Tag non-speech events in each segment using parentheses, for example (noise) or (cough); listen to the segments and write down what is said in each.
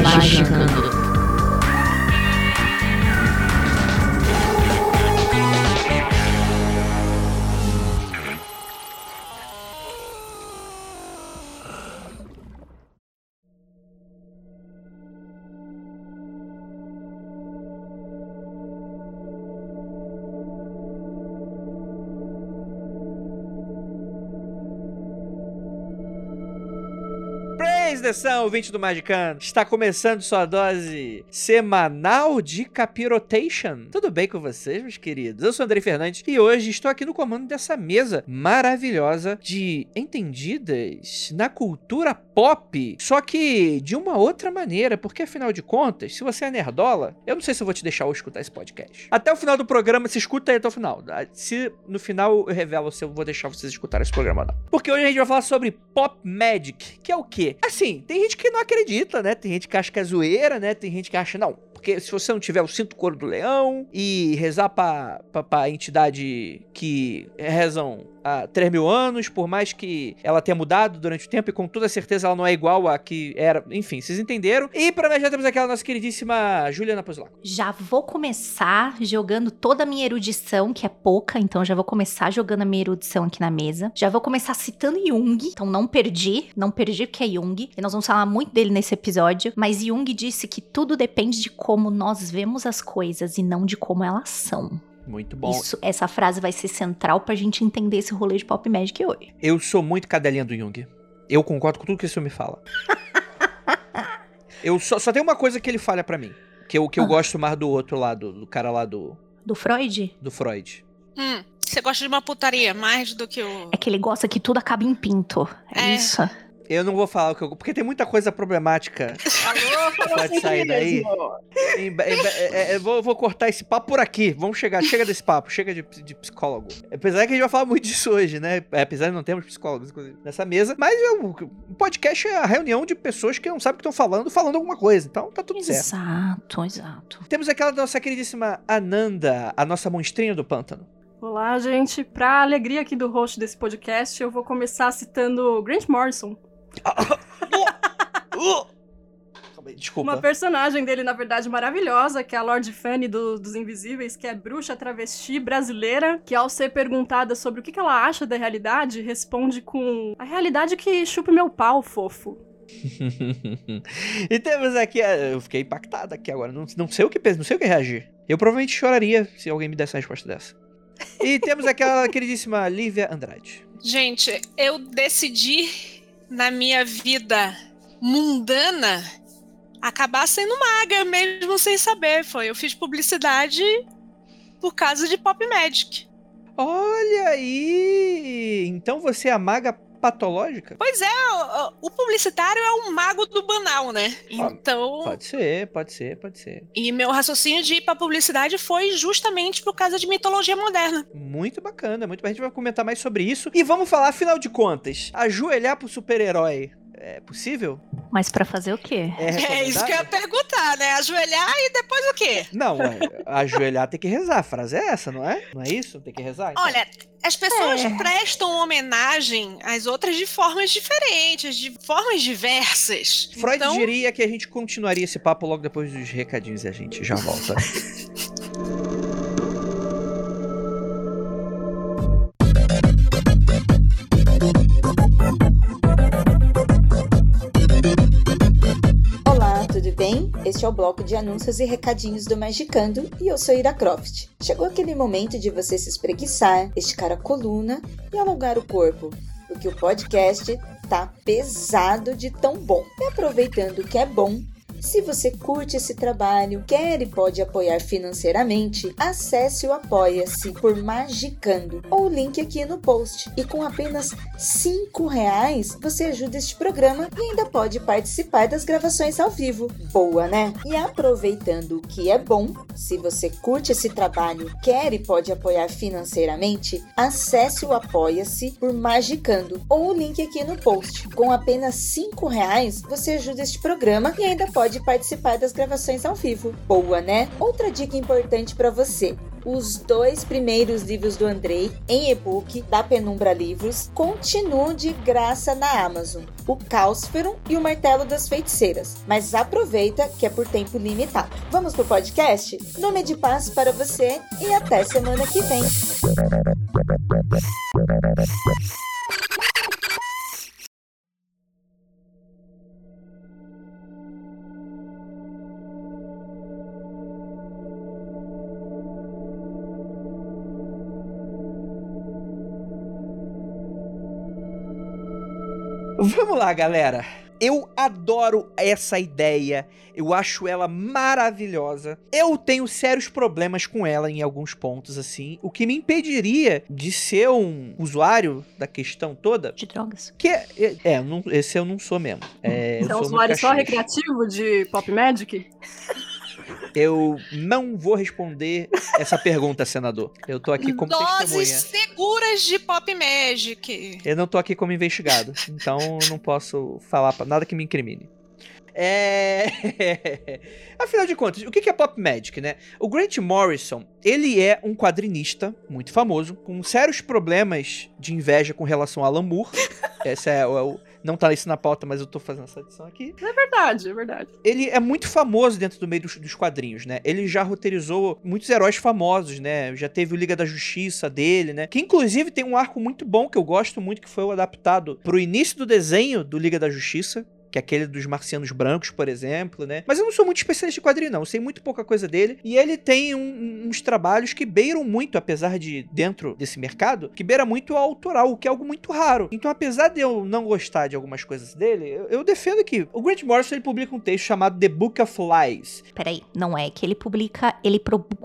Magicando. Atenção, ouvinte do Magicano. Está começando sua dose semanal de Capirotation. Tudo bem com vocês, meus queridos? Eu sou Andrei Fernandes e hoje estou aqui no comando dessa mesa maravilhosa de entendidas na cultura pop, só que de uma outra maneira, porque afinal de contas, se você é nerdola, eu não sei se eu vou te deixar hoje escutar esse podcast. Até o final do programa, se escuta aí até o final. Se no final eu revelo se eu vou deixar vocês escutarem esse programa ou não. Porque hoje a gente vai falar sobre Pop Magic, que é o quê? Assim, tem gente que não acredita, né? Tem gente que acha que é zoeira, né? Tem gente que acha, não, porque se você não tiver o cinto couro do leão e rezar pra, pra, pra entidade que rezam há 3 mil anos, por mais que ela tenha mudado durante o tempo, e com toda certeza ela não é igual a que era. Enfim, vocês entenderam. E pra nós já temos aquela nossa queridíssima Juliana Pozilaco. Já vou começar jogando toda a minha erudição, que é pouca, então já vou começar jogando a minha erudição aqui na mesa. Já vou começar citando Jung, então não perdi, não perdi porque é Jung, e nós vamos falar muito dele nesse episódio, mas Jung disse que tudo depende de como nós vemos as coisas e não de como elas são. Muito bom. Isso, essa frase vai ser central pra gente entender esse rolê de pop magic hoje. Eu sou muito cadelinha do Jung. Eu concordo com tudo que esse me fala. (laughs) eu só, só tem uma coisa que ele falha para mim. Que eu, que eu ah. gosto mais do outro lado, do cara lá do. Do Freud? Do Freud. Hum, você gosta de uma putaria mais do que o. É que ele gosta que tudo acabe em pinto. É, é. isso. Eu não vou falar o que eu. Porque tem muita coisa problemática. Alô, pode sair daí. Em, em, é, é, vou, vou, cortar esse papo por aqui. Vamos chegar. Chega desse papo. Chega de, de psicólogo. Apesar que a gente vai falar muito disso hoje, né? É, apesar de não termos psicólogos, inclusive, nessa mesa. Mas o podcast é a reunião de pessoas que não sabem o que estão falando, falando alguma coisa. Então tá tudo exato, certo. Exato, exato. Temos aquela nossa queridíssima Ananda, a nossa monstrinha do pântano. Olá, gente. Pra alegria aqui do host desse podcast, eu vou começar citando Grant Morrison. Desculpa. Uma personagem dele, na verdade, maravilhosa, que é a Lord Fanny do, dos Invisíveis, que é bruxa travesti brasileira, que ao ser perguntada sobre o que, que ela acha da realidade, responde com a realidade que chupa meu pau, fofo. (laughs) e temos aqui, eu fiquei impactada aqui agora, não, não sei o que pensar, não sei o que reagir. Eu provavelmente choraria se alguém me desse uma resposta dessa. E temos aquela queridíssima Lívia Andrade. Gente, eu decidi na minha vida mundana acabar sendo maga, mesmo sem saber. Foi, eu fiz publicidade por causa de Pop Magic. Olha aí! Então você é a maga patológica? Pois é, o, o, publicitário é um mago do banal, né? Então. Pode ser, pode ser, pode ser. E meu raciocínio de ir pra publicidade foi justamente por causa de mitologia moderna. Muito bacana, muito bem. A gente vai comentar mais sobre isso. E vamos falar, afinal de contas, ajoelhar pro super-herói é possível? Mas para fazer o quê? É, é, isso que eu ia perguntar, né? Ajoelhar e depois o quê? Não, é, ajoelhar tem que rezar. A frase é essa, não é? Não é isso? Tem que rezar? Então. Olha, as pessoas é. prestam homenagem às outras de formas diferentes, de formas diversas. Freud então... diria que a gente continuaria esse papo logo depois dos recadinhos e a gente já volta. (laughs) bem? Este é o bloco de anúncios e recadinhos do Magicando e eu sou Ira Croft. Chegou aquele momento de você se espreguiçar, esticar a coluna e alongar o corpo, porque o podcast tá pesado de tão bom. E aproveitando que é bom, Se você curte esse trabalho, quer e pode apoiar financeiramente, acesse o Apoia-se por Magicando ou o link aqui no post. E com apenas cinco reais você ajuda este programa e ainda pode participar das gravações ao vivo. Boa, né? E aproveitando o que é bom, se você curte esse trabalho, quer e pode apoiar financeiramente, acesse o Apoia-se por Magicando ou o link aqui no post. Com apenas cinco reais você ajuda este programa e ainda pode participar das gravações ao vivo. Boa, né? Outra dica importante para você os dois primeiros livros do Andrei em e-book da Penumbra Livros continuam de graça na Amazon: O Cáusfero e o Martelo das Feiticeiras. Mas aproveita que é por tempo limitado. Vamos pro podcast? Nome de paz para você e até semana que vem. Vamos lá, galera. Eu adoro essa ideia, eu acho ela maravilhosa. Eu tenho sérios problemas com ela em alguns pontos, assim, o que me impediria de ser um usuário da questão toda. De drogas. Que é, é, é, não- esse eu não sou mesmo. É, é um sou usuário só recreativo de Pop Magic? (laughs) Eu não vou responder essa pergunta, senador. Eu tô aqui como Doses testemunha. seguras de Pop Magic. Eu não tô aqui como investigado, então eu não posso falar nada que me incrimine. É. (laughs) Afinal de contas, o que é Pop Magic, né? O Grant Morrison, ele é um quadrinista muito famoso, com sérios problemas de inveja com relação a Alan Moore. Esse é o. não tá isso na pauta, mas eu tô fazendo essa edição aqui. É verdade, é verdade. Ele é muito famoso dentro do meio dos, dos quadrinhos, né? Ele já roteirizou muitos heróis famosos, né? Já teve o Liga da Justiça dele, né? Que inclusive tem um arco muito bom que eu gosto muito, que foi o adaptado pro início do desenho do Liga da Justiça. Que é aquele dos marcianos brancos, por exemplo, né? Mas eu não sou muito especialista de quadrinho, não. Eu sei muito pouca coisa dele. E ele tem um- uns trabalhos que beiram muito, apesar de dentro desse mercado, que beira muito ao autoral, o que é algo muito raro. Então, apesar de eu não gostar de algumas coisas dele, eu, eu defendo que o Grant Morrison ele publica um texto chamado The Book of Lies. Peraí, não é que ele publica, ele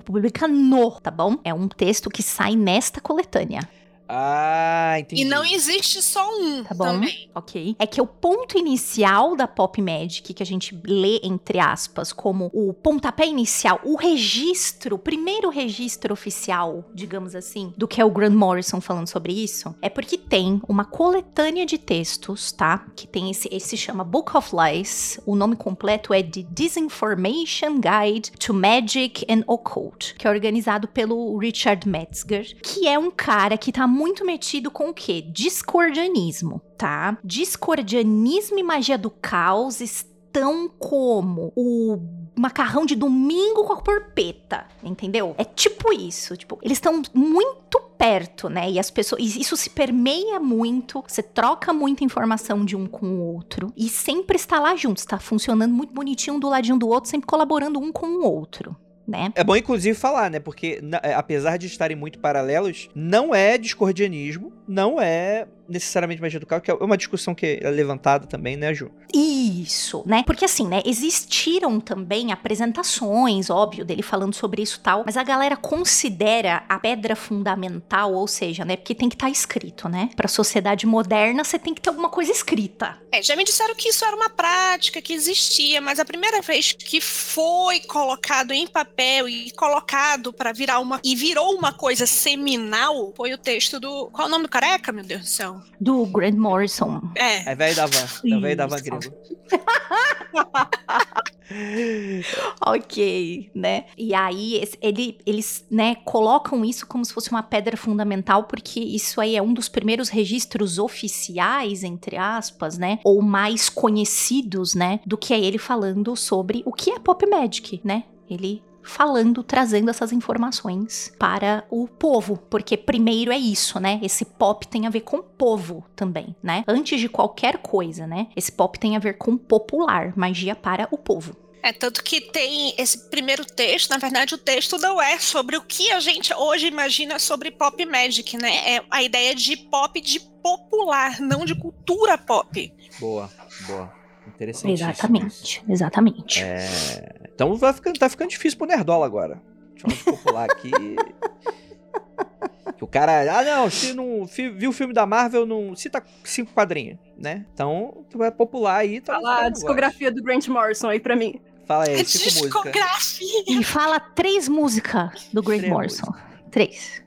publica no, tá bom? É um texto que sai nesta coletânea, Ah, entendi. E não existe só um tá bom? também. Ok. É que o ponto inicial da Pop Magic, que a gente lê entre aspas como o pontapé inicial, o registro, o primeiro registro oficial, digamos assim, do que é o Grant Morrison falando sobre isso, é porque tem uma coletânea de textos, tá? Que tem esse, esse se chama Book of Lies. O nome completo é The Disinformation Guide to Magic and Occult, que é organizado pelo Richard Metzger, que é um cara que tá muito metido com o quê? Discordianismo, tá? Discordianismo e magia do caos estão como o macarrão de domingo com a porpeta, entendeu? É tipo isso, tipo, eles estão muito perto, né? E as pessoas, isso se permeia muito, você troca muita informação de um com o outro e sempre está lá junto, está funcionando muito bonitinho um do ladinho do outro, sempre colaborando um com o outro. Né? É bom, inclusive, falar, né? Porque, é, apesar de estarem muito paralelos, não é discordianismo, não é necessariamente magia do caos, que é uma discussão que é levantada também, né, Ju? Isso, né? Porque assim, né, existiram também apresentações, óbvio, dele falando sobre isso e tal, mas a galera considera a pedra fundamental, ou seja, né, porque tem que estar escrito, né? Pra sociedade moderna, você tem que ter alguma coisa escrita. É, já me disseram que isso era uma prática que existia, mas a primeira vez que foi colocado em papel e colocado pra virar uma e virou uma coisa seminal foi o texto do qual é o nome do careca, meu Deus do céu? Do Grant Morrison. É, É velho da van. É velho da van grego. (laughs) Ok, né? E aí ele, eles, né, colocam isso como se fosse uma pedra fundamental, porque isso aí é um dos primeiros registros oficiais, entre aspas, né? Ou mais conhecidos, né? Do que é ele falando sobre o que é Pop Magic, né? Ele falando, trazendo essas informações para o povo, porque primeiro é isso, né? Esse pop tem a ver com povo também, né? Antes de qualquer coisa, né? Esse pop tem a ver com popular, magia para o povo. É, tanto que tem esse primeiro texto, na verdade, o texto não é sobre o que a gente hoje imagina sobre pop magic, né? É a ideia de pop de popular, não de cultura pop. Boa, boa. Interessantíssimo. isso. Exatamente, exatamente. É, Então vai ficando, tá ficando difícil pro Nerdola agora. Deixa eu falar de popular (laughs) aqui. que o cara. Ah, não, se não fi- viu o filme da Marvel, não cita cinco quadrinhos, né? Então, tu vai popular aí. Tá Fala a discografia do Grant Morrison aí pra mim. Fala É aí, cinco músicas. discografia. E fala três músicas do Grant Três Morrison. Três.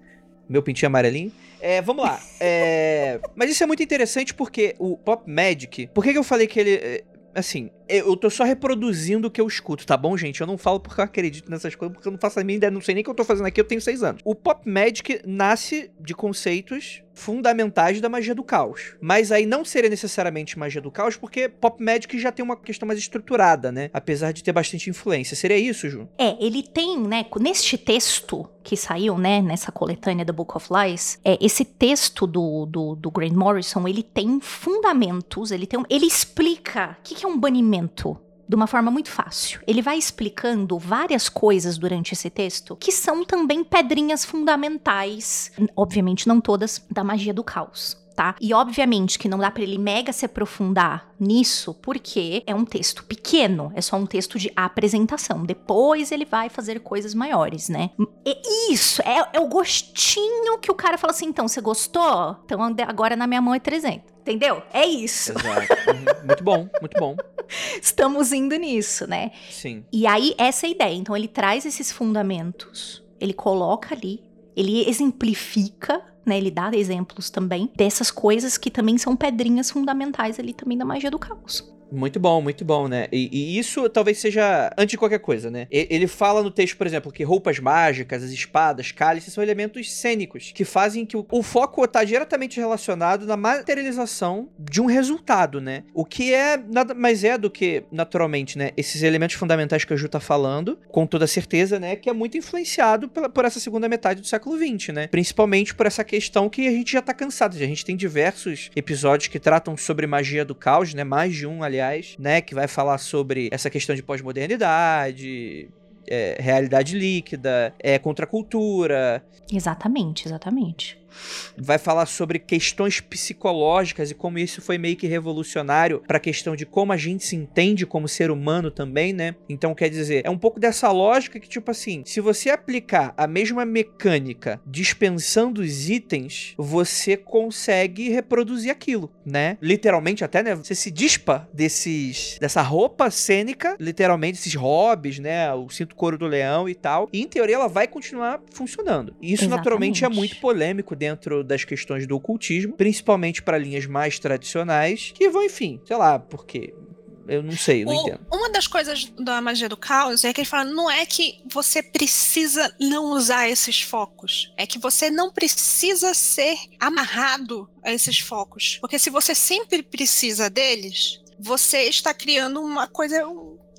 Meu pintinho amarelinho. É, vamos lá. É, (laughs) mas isso é muito interessante porque o Pop Magic. Por que, que eu falei que ele. Assim, eu tô só reproduzindo o que eu escuto, tá bom, gente? Eu não falo porque eu acredito nessas coisas, porque eu não faço a minha ideia, não sei nem o que eu tô fazendo aqui, eu tenho seis anos. O Pop Magic nasce de conceitos fundamentais da magia do caos. Mas aí não seria necessariamente magia do caos, porque Pop Magic já tem uma questão mais estruturada, né? Apesar de ter bastante influência. Seria isso, Ju? É, ele tem, né, neste texto que saiu, né, nessa coletânea do Book of Lies, é, esse texto do, do, do Grant Morrison, ele tem fundamentos, ele tem ele explica o que, que é um banimento de uma forma muito fácil. Ele vai explicando várias coisas durante esse texto que são também pedrinhas fundamentais, obviamente não todas, da magia do caos. Tá? E obviamente que não dá pra ele mega se aprofundar nisso, porque é um texto pequeno, é só um texto de apresentação. Depois ele vai fazer coisas maiores, né? E isso é, é o gostinho que o cara fala assim: então, você gostou? Então agora na minha mão é 300. Entendeu? É isso. Exato. Uhum. Muito bom, muito bom. (laughs) Estamos indo nisso, né? Sim. E aí, essa é a ideia. Então, ele traz esses fundamentos, ele coloca ali, ele exemplifica, né? Ele dá exemplos também dessas coisas que também são pedrinhas fundamentais ali também da magia do caos. Muito bom, muito bom, né? E, e isso talvez seja antes de qualquer coisa, né? Ele fala no texto, por exemplo, que roupas mágicas, as espadas, cálices são elementos cênicos que fazem que o, o foco tá diretamente relacionado na materialização de um resultado, né? O que é nada mais é do que, naturalmente, né? Esses elementos fundamentais que a Ju tá falando, com toda certeza, né? Que é muito influenciado pela- por essa segunda metade do século XX, né? Principalmente por essa questão que a gente já tá cansado. A gente tem diversos episódios que tratam sobre magia do caos, né? Mais de um, aliás, né? Que vai falar sobre essa questão de pós-modernidade. é, realidade líquida, é, contracultura, Exatamente, exatamente. Vai falar sobre questões psicológicas e como isso foi meio que revolucionário para a questão de como a gente se entende como ser humano também, né? Então, quer dizer, é um pouco dessa lógica que, tipo assim, se você aplicar a mesma mecânica dispensando os itens, você consegue reproduzir aquilo, né? Literalmente, até, né? Você se dispa desses, dessa roupa cênica, literalmente, esses hobbies, né? O cinto couro do leão e tal. E, em teoria, ela vai continuar funcionando. E isso, naturalmente, é Exatamente. muito polêmico dentro das questões do ocultismo, principalmente para linhas mais tradicionais, que vão, enfim, sei lá, porque eu não sei, eu não O- entendo. Uma das coisas da magia do caos é que ele fala, não é que você precisa não usar esses focos, é que você não precisa ser amarrado a esses focos, porque se você sempre precisa deles, você está criando uma coisa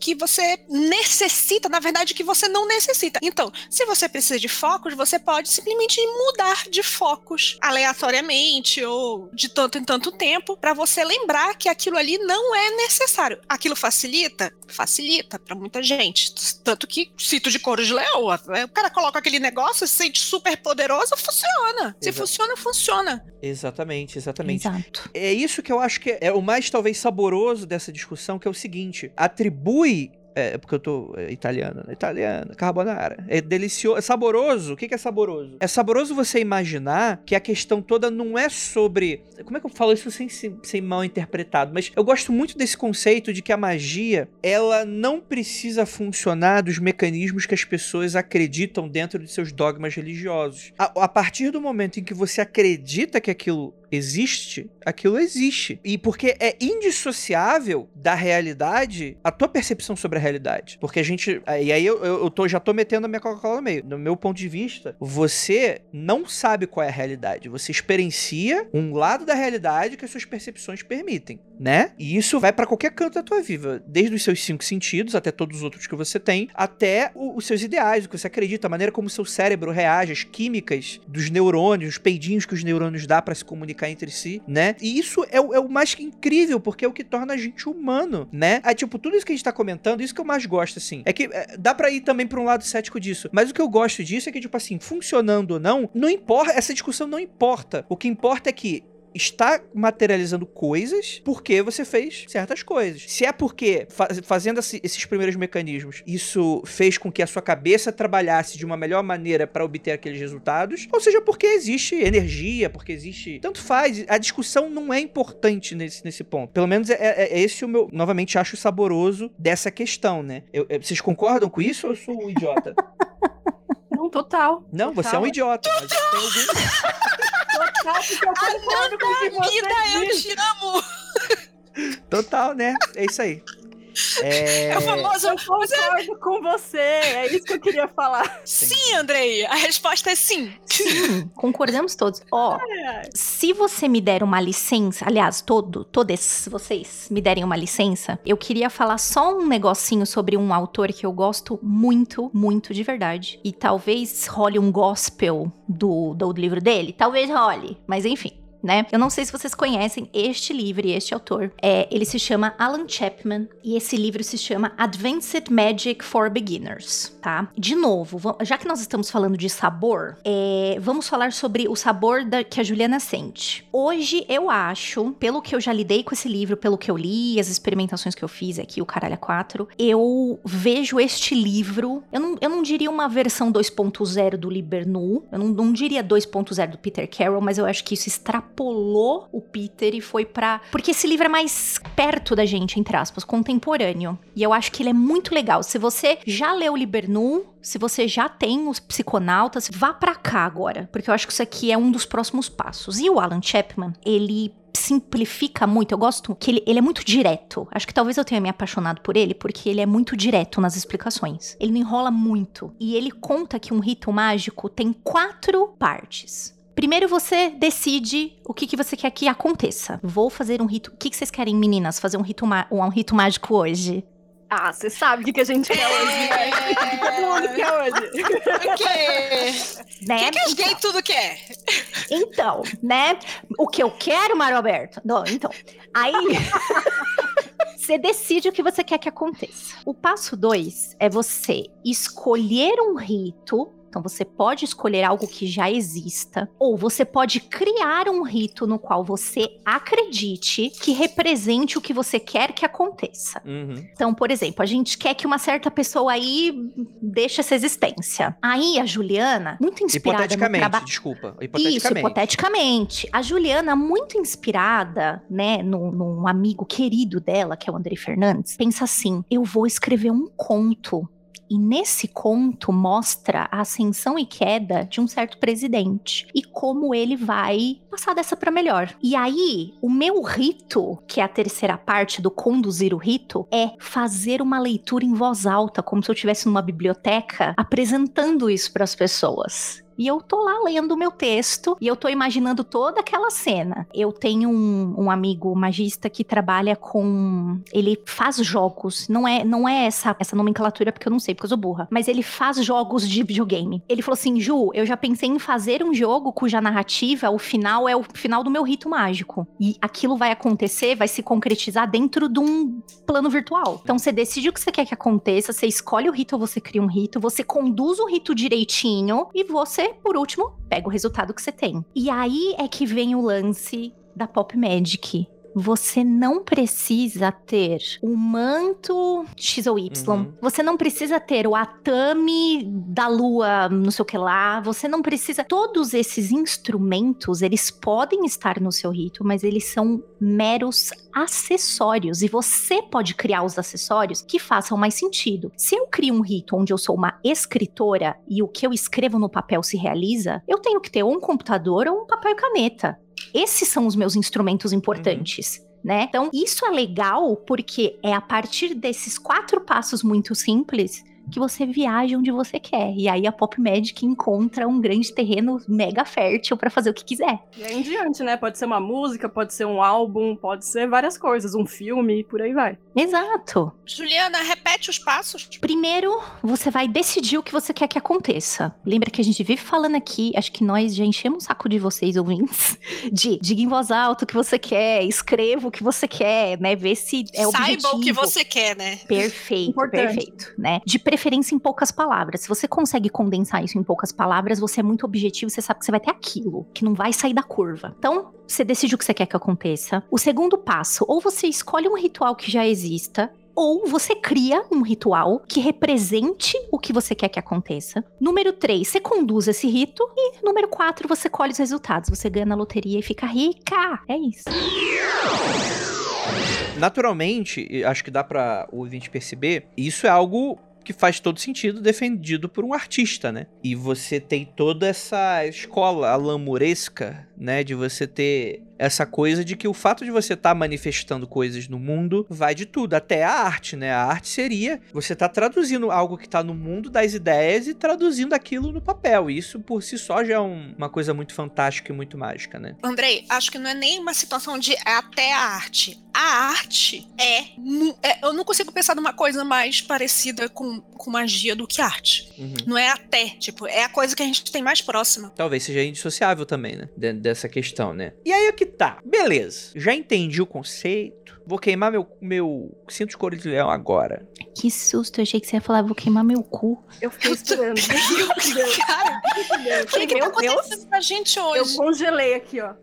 que você necessita, na verdade, que você não necessita. Então, se você precisa de focos, você pode simplesmente mudar de focos aleatoriamente ou de tanto em tanto tempo para você lembrar que aquilo ali não é necessário. Aquilo facilita? Facilita para muita gente. Tanto que cito de couro de leoa. né? O cara coloca aquele negócio, se sente super poderoso, funciona. Se Exato. funciona, funciona. Exatamente, exatamente. Exato. É isso que eu acho que é o mais talvez saboroso dessa discussão, que é o seguinte: atribui. É, porque eu tô é, italiano, né? Italiano, carbonara. É delicioso. É saboroso. O que, que é saboroso? É saboroso você imaginar que a questão toda não é sobre. Como é que eu falo isso sem ser sem mal interpretado? Mas eu gosto muito desse conceito de que a magia, ela não precisa funcionar dos mecanismos que as pessoas acreditam dentro de seus dogmas religiosos. A, a partir do momento em que você acredita que aquilo existe, aquilo existe. E porque é indissociável da realidade a tua percepção sobre a realidade. Porque a gente. E aí eu, eu, tô, já tô metendo a minha Coca-Cola no meio. No meu ponto de vista, você não sabe qual é a realidade. Você experiencia um lado da realidade que as suas percepções permitem, né? E isso vai pra qualquer canto da tua vida. Desde os seus cinco sentidos, até todos os outros que você tem, até o- os seus ideais, o que você acredita, a maneira como o seu cérebro reage, as químicas dos neurônios, os peidinhos que os neurônios dá pra se comunicar entre si, né? E isso é, o- é o mais incrível, porque é o que torna a gente humano, né? É tipo, tudo isso que a gente tá comentando, isso que eu mais gosto, assim. É que é, dá pra ir também pra um lado cético disso. Mas o que eu gosto disso é que, tipo assim, funcionando ou não, não importa, essa discussão não importa. O que importa é que está materializando coisas porque você fez certas coisas. Se é porque fa fazendo esses primeiros mecanismos, isso fez com que a sua cabeça trabalhasse de uma melhor maneira para obter aqueles resultados, ou seja, porque existe energia, porque existe. Tanto faz. A discussão não é importante nesse, nesse ponto. Pelo menos é, é, é esse o meu. Novamente, acho saboroso dessa questão, né? Eu, eu, vocês concordam com isso ou eu sou um idiota? (laughs) Não, total. Não, total. você é um idiota. Mas tem algum... total, porque eu concordo com o que você vida, eu te amo! Total, né? É isso aí. É... é o famoso. Eu concordo com você. É isso que eu queria falar. Sim, Andrei. A resposta é sim. Sim, concordamos todos. Ó, oh, se você me der uma licença, aliás, todo, todos vocês me derem uma licença, eu queria falar só um negocinho sobre um autor que eu gosto muito, muito de verdade. E talvez role um gospel do, do livro dele. Talvez role, mas enfim né? Eu não sei se vocês conhecem este livro e este autor. É, ele se chama Alan Chapman e esse livro se chama Advanced Magic for Beginners, tá? De novo, já que nós estamos falando de sabor, é, vamos falar sobre o sabor da, que a Juliana sente. Hoje eu acho, pelo que eu já lidei com esse livro, pelo que eu li, as experimentações que eu fiz aqui, o Caralho 4, eu vejo este livro, eu não, eu não diria uma versão 2.0 do Libernu, eu não, não diria 2.0 do Peter Carroll, mas eu acho que isso extrapola extrapolou o Peter e foi para Porque esse livro é mais perto da gente, entre aspas, contemporâneo. E eu acho que ele é muito legal. Se você já leu Libernu, se você já tem os psiconautas, vá para cá agora, porque eu acho que isso aqui é um dos próximos passos. E o Alan Chapman, ele simplifica muito. Eu gosto que ele, ele é muito direto. Acho que talvez eu tenha me apaixonado por ele porque ele é muito direto nas explicações. Ele não enrola muito. E ele conta que um rito mágico tem quatro partes. Primeiro você decide o que, que você quer que aconteça. Vou fazer um rito. O que, que vocês querem, meninas? Fazer um rito, um, um rito mágico hoje? Ah, você sabe o que, que a gente quer hoje, né? O (laughs) que todo mundo quer hoje. O quê? Né? O que, que os gays tudo quer? Então, né? O que eu quero, Mário Alberto? Não, então. Aí. (laughs) Você decide o que você quer que aconteça. O passo dois é você escolher um rito então você pode escolher algo que já exista, ou você pode criar um rito no qual você acredite que represente o que você quer que aconteça. Uhum. Então, por exemplo, a gente quer que uma certa pessoa aí deixe essa existência. Aí a Juliana, muito inspirada hipoteticamente, no trabalho. desculpa, hipoteticamente. Isso, hipoteticamente. A Juliana, muito inspirada, né, num, num amigo querido dela, que é o André Fernandes, pensa assim: eu vou escrever um conto e nesse conto mostra a ascensão e queda de um certo presidente e como ele vai passar dessa para melhor. E aí, o meu rito, que é a terceira parte do conduzir o rito, é fazer uma leitura em voz alta, como se eu estivesse numa biblioteca, apresentando isso para as pessoas. E eu tô lá lendo o meu texto e eu tô imaginando toda aquela cena. Eu tenho um, um amigo magista que trabalha com. Ele faz jogos. Não é, não é essa, essa nomenclatura porque eu não sei, porque eu sou burra. Mas ele faz jogos de videogame. Ele falou assim: Ju, eu já pensei em fazer um jogo cuja narrativa, o final é o final do meu rito mágico. E aquilo vai acontecer, vai se concretizar dentro de um plano virtual. Então você decide o que você quer que aconteça, você escolhe o rito ou você cria um rito, você conduz o rito direitinho e você por último, pega o resultado que você tem. E aí é que vem o lance da Pop Magic. Você não precisa ter o manto X ou Y. Uhum. Você não precisa ter o atame da lua, não sei o que lá. Você não precisa. Todos esses instrumentos, eles podem estar no seu rito, mas eles são meros acessórios. E você pode criar os acessórios que façam mais sentido. Se eu crio um rito onde eu sou uma escritora e o que eu escrevo no papel se realiza, eu tenho que ter ou um computador ou um papel e caneta. Esses são os meus instrumentos importantes. Uhum. Né? Então, isso é legal porque é a partir desses quatro passos muito simples que você viaja onde você quer. E aí a Pop Magic encontra um grande terreno mega fértil para fazer o que quiser. E aí em diante, né? Pode ser uma música, pode ser um álbum, pode ser várias coisas, um filme, por aí vai. Exato. Juliana, repete os passos. Primeiro, você vai decidir o que você quer que aconteça. Lembra que a gente vive falando aqui, acho que nós já enchemos o saco de vocês, ouvintes, (laughs) de diga em voz alta o que você quer, escreva o que você quer, né? Ver se é Saiba objetivo. o que você quer, né? Perfeito, Importante. perfeito, né? De preferência em poucas palavras. Se você consegue condensar isso em poucas palavras, você é muito objetivo, você sabe que você vai ter aquilo, que não vai sair da curva. Então, você decide o que você quer que aconteça. O segundo passo, ou você escolhe um ritual que já exista, ou você cria um ritual que represente o que você quer que aconteça. Número 3, você conduz esse rito. E número 4, você colhe os resultados. Você ganha na loteria e fica rica. É isso. Naturalmente, acho que dá para o ouvinte perceber, isso é algo que faz todo sentido defendido por um artista, né? E você tem toda essa escola alamuresca, né, de você ter essa coisa de que o fato de você estar tá manifestando coisas no mundo vai de tudo, até a arte, né? A arte seria você tá traduzindo algo que tá no mundo das ideias e traduzindo aquilo no papel. E isso por si só já é um, uma coisa muito fantástica e muito mágica, né? Andrei, acho que não é nem uma situação de até a arte. A arte é, é, Eu não consigo pensar numa coisa mais parecida com, com magia do que arte. Uhum. Não é até, tipo, é a coisa que a gente tem mais próxima. Talvez seja indissociável também, né? Dentro dessa questão, né? E aí o que tá, beleza. Já entendi o conceito. Vou queimar meu, meu cinto de couro de leão agora. Que susto, eu achei que você ia falar, vou queimar meu cu. Eu fiquei esperando. (laughs) Cara, o que, que tá acontecendo pra gente hoje? Eu congelei aqui, ó.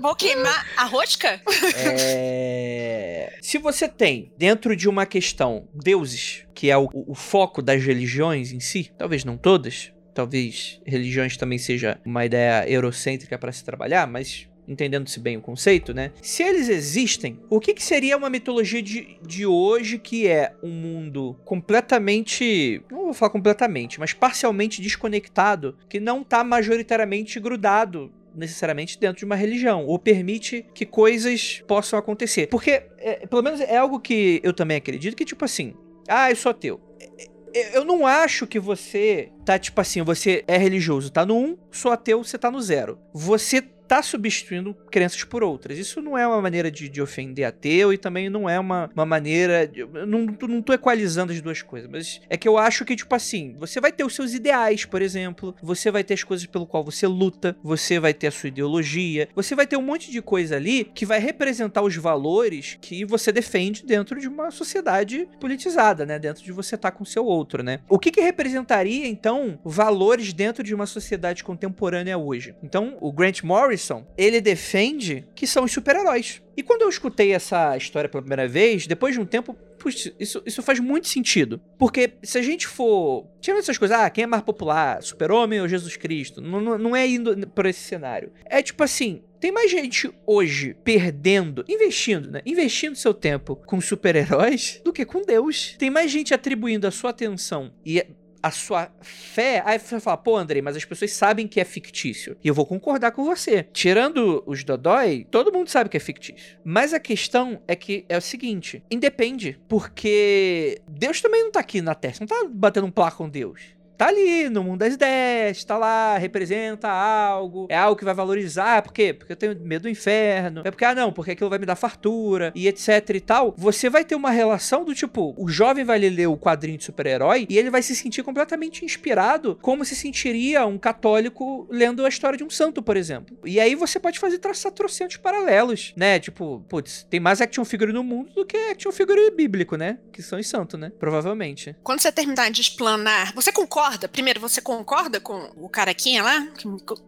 Vou queimar a rosca? É... Se você tem, dentro de uma questão, deuses, que é o, o foco das religiões em si, talvez não todas, talvez religiões também seja uma ideia eurocêntrica para se trabalhar, mas entendendo-se bem o conceito, né? Se eles existem, o que, que seria uma mitologia de, de hoje que é um mundo completamente. Não vou falar completamente, mas parcialmente desconectado, que não está majoritariamente grudado necessariamente dentro de uma religião, ou permite que coisas possam acontecer. Porque, é, pelo menos é algo que eu também acredito, que tipo assim, ah, eu sou ateu eu não acho que você tá tipo assim, você é religioso, tá no 1, um, sou ateu, você tá no 0. Você tá substituindo crenças por outras. Isso não é uma maneira de, de ofender ateu e também não é uma, uma maneira. De, não, não tô equalizando as duas coisas, mas é que eu acho que, tipo assim, você vai ter os seus ideais, por exemplo, você vai ter as coisas pelo qual você luta, você vai ter a sua ideologia, você vai ter um monte de coisa ali que vai representar os valores que você defende dentro de uma sociedade politizada, né? Dentro de você estar tá com o seu outro, né? O que, que representaria, então, valores dentro de uma sociedade contemporânea hoje? Então, o Grant Morris Morrison, ele defende que são os super-heróis. E quando eu escutei essa história pela primeira vez, depois de um tempo, puxa, isso, isso faz muito sentido. Porque se a gente for. Tirando essas coisas, ah, quem é mais popular? Super-Homem ou Jesus Cristo? Não, não, não é indo por esse cenário. É tipo assim, tem mais gente hoje perdendo, investindo, né? Investindo seu tempo com super-heróis do que com Deus. Tem mais gente atribuindo a sua atenção e a sua fé. Aí você fala, pô, Andrei, mas as pessoas sabem que é fictício. E eu vou concordar com você. Tirando os Dodói, todo mundo sabe que é fictício. Mas a questão é que é o seguinte: independe. Porque Deus também não tá aqui na Terra. Você não tá batendo um placo com Deus tá ali no mundo das ideias, tá lá, representa algo, é algo que vai valorizar, por quê? Porque eu tenho medo do inferno, é porque, ah não, porque aquilo vai me dar fartura, e etc e tal, você vai ter uma relação do tipo, o jovem vai ler o quadrinho de super-herói e ele vai se sentir completamente inspirado, como se sentiria um católico lendo a história de um santo, por exemplo. E aí você pode fazer traçar trocentos paralelos, né? Tipo, putz, tem mais action figure no mundo do que action figure bíblico, né? Que são os santos, né? Provavelmente. Quando você terminar de explanar, você concorda concorda? Primeiro, você concorda com o carequinha lá?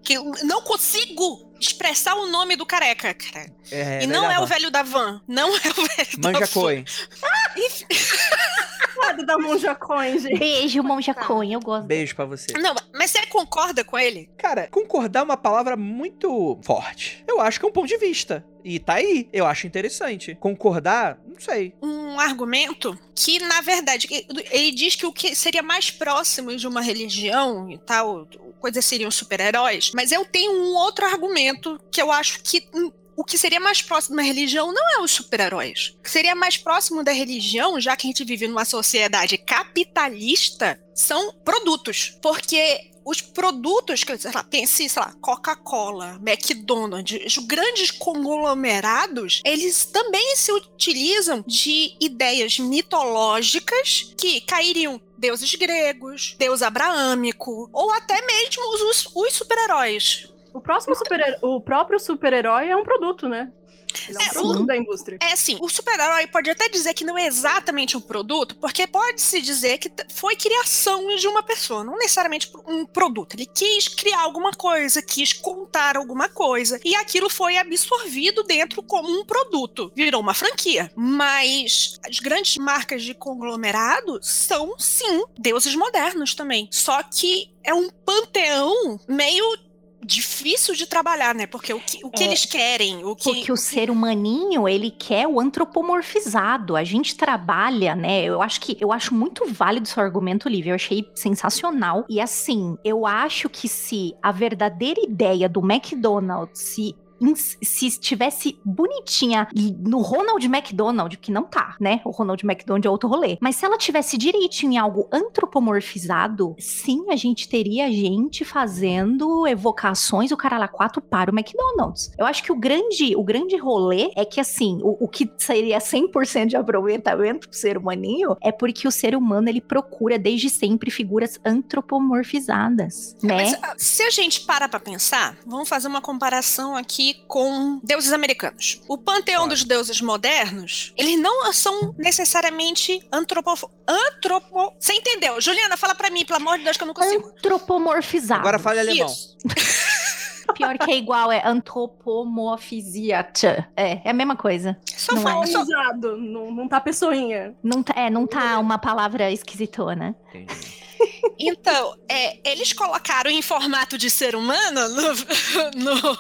Que, eu não consigo expressar o nome do careca, cara. É, e não é o velho da van. Não é o velho Manja da van. (laughs) Enfim. da Monja Coin, gente. Beijo, Monja Coin, eu gosto. Beijo pra você. Não, mas você concorda com ele? Cara, concordar é uma palavra muito forte. Eu acho que é um ponto de vista. E tá aí, eu acho interessante. Concordar, não sei. Um argumento que, na verdade, ele diz que o que seria mais próximo de uma religião e tal, coisas seriam super-heróis, mas eu tenho um outro argumento que eu acho que o que seria mais próximo da religião não é os super-heróis. O que seria mais próximo da religião, já que a gente vive numa sociedade capitalista, são produtos. Porque os produtos que, sei lá, pense, sei lá, Coca-Cola, McDonald's, os grandes conglomerados, eles também se utilizam de ideias mitológicas que cairiam deuses gregos, deus abraâmico, ou até mesmo os, os super-heróis. O, próximo super o próprio super-herói é um produto, né? Ele é um É, produto sim. da indústria. É assim, o super-herói pode até dizer que não é exatamente um produto, porque pode-se dizer que foi criação de uma pessoa, não necessariamente um produto. Ele quis criar alguma coisa, quis contar alguma coisa, e aquilo foi absorvido dentro como um produto. Virou uma franquia. Mas as grandes marcas de conglomerado são, sim, deuses modernos também. Só que é um panteão meio difícil de trabalhar, né? Porque o que, o que É, eles querem, o que... Porque o ser humaninho, ele quer o antropomorfizado. A gente trabalha, né? Eu acho que eu acho muito válido seu argumento, Lívia. Eu achei sensacional. E assim, eu acho que se a verdadeira ideia do McDonald's se se estivesse bonitinha no Ronald McDonald, que não tá, né? O Ronald McDonald é outro rolê. Mas se ela tivesse direitinho em algo antropomorfizado, sim, a gente teria gente fazendo evocações o a quatro para o McDonald's. Eu acho que o grande, o grande rolê é que, assim, o, o que seria 100% de aproveitamento pro ser humaninho é porque o ser humano, ele procura desde sempre figuras antropomorfizadas, né? Mas ah, se a gente para pra pensar, vamos fazer uma comparação aqui com deuses americanos. O panteão dos deuses modernos, eles não são necessariamente antropo... antropo... Você entendeu? Juliana, fala pra mim, pelo amor de Deus, que eu não consigo. Antropomorfizado. Agora fale alemão. (laughs) Pior que é igual, é antropomorfiziat. É, é a mesma coisa. Só Não fala- é. só- não, não tá pessoinha. Não tá, é, não tá uma palavra esquisitona. Entendi. Então, é, eles colocaram em formato de ser humano no- no-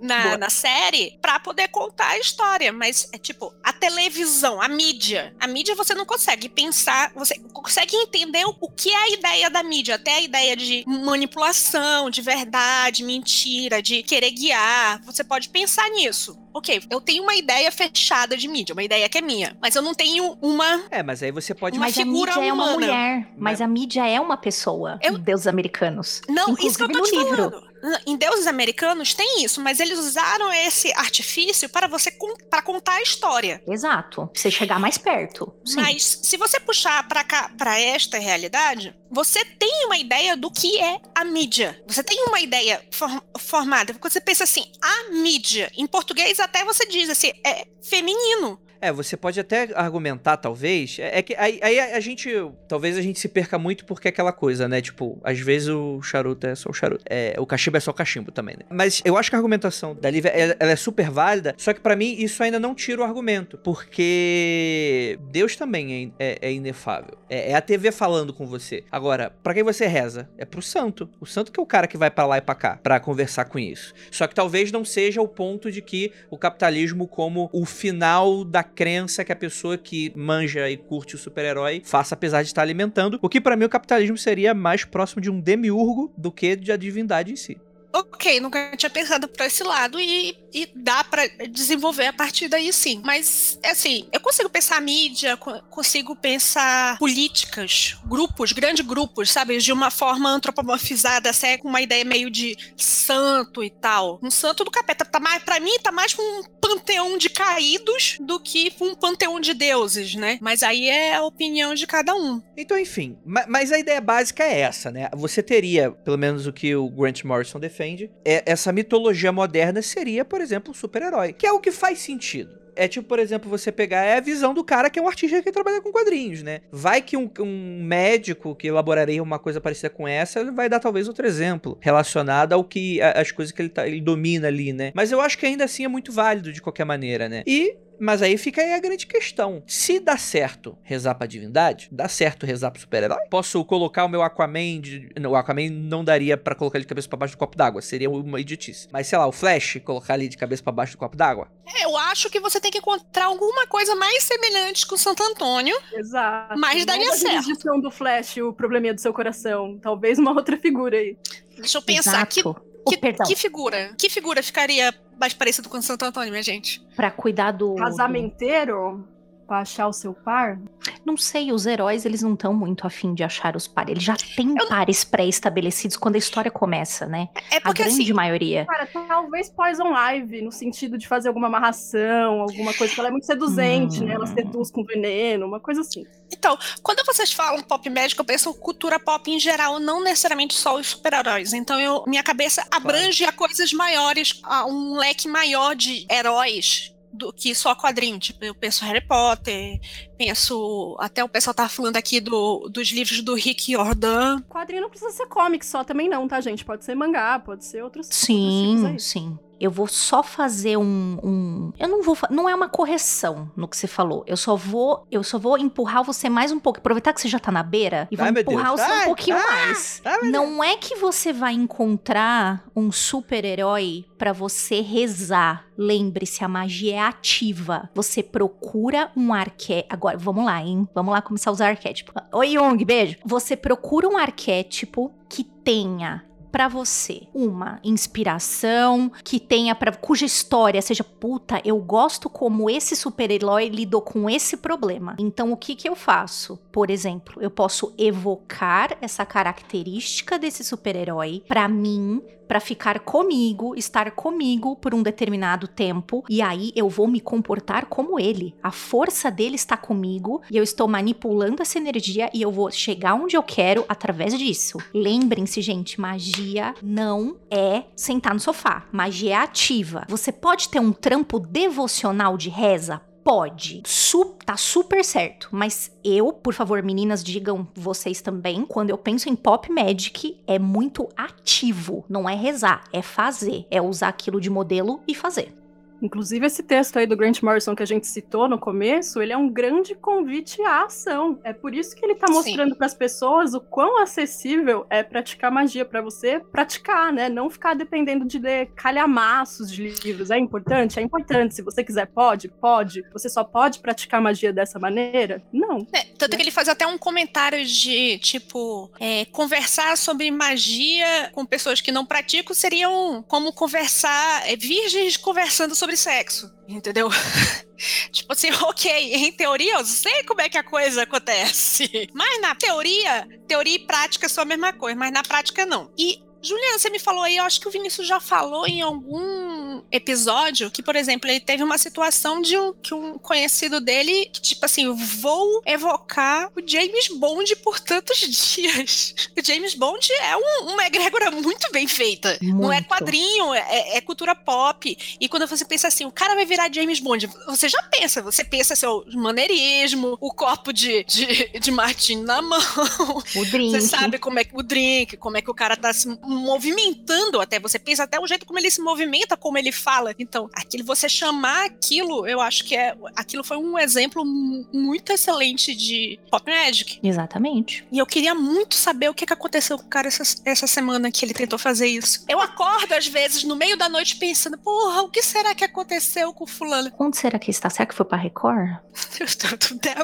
na, na série pra poder contar a história. Mas é tipo, a televisão, a mídia. A mídia você não consegue pensar, você consegue entender o, o que é a ideia da mídia, até a ideia de manipulação, de verdade, mentira, de querer guiar. Você pode pensar nisso. Ok, eu tenho uma ideia fechada de mídia, uma ideia que é minha, mas eu não tenho uma É, mas aí você pode. Uma mas a figura mídia é uma humana. mulher. Mas a mídia é uma pessoa. Eu- Deus americanos. Não, isso que eu Inclusive tô no te livro. Em deuses americanos tem isso, mas eles usaram esse artifício para você para contar a história. Exato. Pra você chegar mais perto. Sim. Mas se você puxar para cá, para esta realidade, você tem uma ideia do que é a mídia. Você tem uma ideia for- formada. Quando você pensa assim, a mídia, em português até você diz assim, é feminino. É, você pode até argumentar, talvez. É, é que aí, aí a, gente. Talvez a gente se perca muito porque é aquela coisa, né? Tipo, às vezes o charuto é só o charuto. É, o cachimbo é só o cachimbo também, né? Mas eu acho que a argumentação da Lívia ela, ela é super válida. Só que pra mim isso ainda não tira o argumento. Porque Deus também é, é- é inefável. É, é a TV falando com você. Agora, pra quem você reza? É pro santo. O santo que é o cara que vai pra lá e pra cá pra conversar com isso. Só que talvez não seja o ponto de que o capitalismo como o final da crença que a pessoa que manja e curte o super-herói faça, apesar de estar alimentando. O que pra mim o capitalismo seria mais próximo de um demiurgo do que de a divindade em si. Ok, nunca tinha pensado por esse lado e, e dá pra desenvolver a partir daí sim. Mas, assim, eu consigo pensar mídia, co- consigo pensar políticas, grupos, grandes grupos, sabe? De uma forma antropomorfizada, assim, com uma ideia meio de santo e tal. Um santo do capeta. Tá mais, pra mim, tá mais um panteão de caídos do que um panteão de deuses, né? Mas aí é a opinião de cada um. Então, enfim, ma- mas a ideia básica é essa, né? Você teria, pelo menos o que o Grant Morrison defende, é essa mitologia moderna seria, por exemplo, o super-herói, que é o que faz sentido. É tipo, por exemplo, você pegar é a visão do cara que é um artista que trabalha com quadrinhos, né? Vai que um, um médico que elaboraria uma coisa parecida com essa, ele vai dar talvez outro exemplo relacionado ao que a- as coisas que ele, tá- ele domina ali, né? Mas eu acho que ainda assim é muito válido de qualquer maneira, né? E mas aí fica aí a grande questão. Se dá certo rezar pra divindade, dá certo rezar pro super-herói? Posso colocar o meu Aquaman de... Não, o Aquaman não daria pra colocar ele de cabeça pra baixo do copo d'água, seria uma idiotice. Mas sei lá, o Flash, colocar ali de cabeça pra baixo do copo d'água? É, Eu acho que você tem que encontrar alguma coisa mais semelhante com Santo Antônio. Exato. Mas daria Não a certo. jurisdição do Flash, o probleminha do seu coração. Talvez uma outra figura aí. Deixa eu pensar, que, Exato. Oh, que, perdão. que figura? Que figura ficaria mais parecido com Santo Antônio, minha gente? Pra cuidar do. Casamenteiro, pra achar o seu par. Não sei, os heróis, eles não estão muito afim de achar os pares. Eles já têm pares pré-estabelecidos quando a história começa, né? É A porque grande assim, maioria. Cara, talvez Poison Ivy, no sentido de fazer alguma amarração, alguma coisa, porque ela é muito seduzente, Hum. né? Ela seduz com veneno, uma coisa assim. então, quando vocês falam pop médico, eu penso cultura pop em geral, não necessariamente só os super-heróis. Então, eu, minha cabeça abrange a coisas maiores, a um leque maior de heróis do que só quadrinho. Tipo, eu penso Harry Potter, penso. Até o pessoal tá falando aqui do, dos livros do Rick Jordan. Quadrinho não precisa ser comic só também, não, tá, gente? Pode ser mangá, pode ser outros, outros Sim, aí. sim. Eu vou só fazer um, um- eu não vou, não é uma correção no que você falou. Eu só vou, eu só vou empurrar você mais um pouco, aproveitar que você já tá na beira e vou Ai, empurrar você Ai, um pouquinho mais. não é que você vai encontrar um super-herói pra você rezar. Lembre-se, a magia é ativa. Você procura um arquétipo. Agora, vamos lá, hein? Vamos lá começar a usar arquétipo. Oi, Jung, beijo. Você procura um arquétipo que tenha pra você uma inspiração, que tenha para cuja história seja puta, eu gosto como esse super-herói lidou com esse problema. Então o que que eu faço? Por exemplo, eu posso evocar essa característica desse super-herói pra mim Pra ficar comigo, estar comigo por um determinado tempo, e aí eu vou me comportar como ele. A força dele está comigo e eu estou manipulando essa energia e eu vou chegar onde eu quero através disso. Lembrem-se, gente, magia não é sentar no sofá. Magia é ativa. Você pode ter um trampo devocional de reza? Pode. Su tá super certo. Mas eu, por favor, meninas, digam vocês também. Quando eu penso em pop magic, é muito ativo. Não é rezar, é fazer. É usar aquilo de modelo e fazer. Inclusive, esse texto aí do Grant Morrison que a gente citou no começo, ele é um grande convite à ação. É por isso que ele tá Sim. mostrando para as pessoas o quão acessível é praticar magia para você praticar, né? Não ficar dependendo de ler calhamaços de livros. É importante? É importante. Se você quiser, pode? Pode. Você só pode praticar magia dessa maneira? Não. É, tanto que ele faz até um comentário de, tipo, é, conversar sobre magia com pessoas que não praticam seriam como conversar, é, virgens conversando sobre sexo, entendeu? (laughs) tipo assim, (laughs) ok, em teoria eu sei como é que a coisa acontece, (laughs) mas na teoria, teoria e prática são a mesma coisa, mas na prática não. E Juliana, você me falou aí, eu acho que o Vinícius já falou em algum episódio que, por exemplo, ele teve uma situação de um, que um conhecido dele, que, tipo assim, vou evocar o James Bond por tantos (laughs) dias. O James Bond é um- uma egrégora muito bem feita. Não é Muito. quadrinho, é, é cultura pop. E quando você pensa assim, o cara vai virar James Bond, você já pensa, você pensa seu maneirismo, o copo de, de, de martini na mão, O drink. você sabe como é que o drink, como é que o cara tá se movimentando até. Você pensa até o jeito como ele se movimenta, como ele fala. Então, aquilo, você chamar aquilo, eu acho que é. Aquilo foi um exemplo mu- muito excelente de pop magic. Exatamente. E eu queria muito saber o que, que aconteceu com o cara essa, essa semana que ele tentou fazer isso. Eu acordo, às vezes, no meio da noite, pensando, porra, o que será que aconteceu com o fulano? Onde será que está? Será que foi pra Record?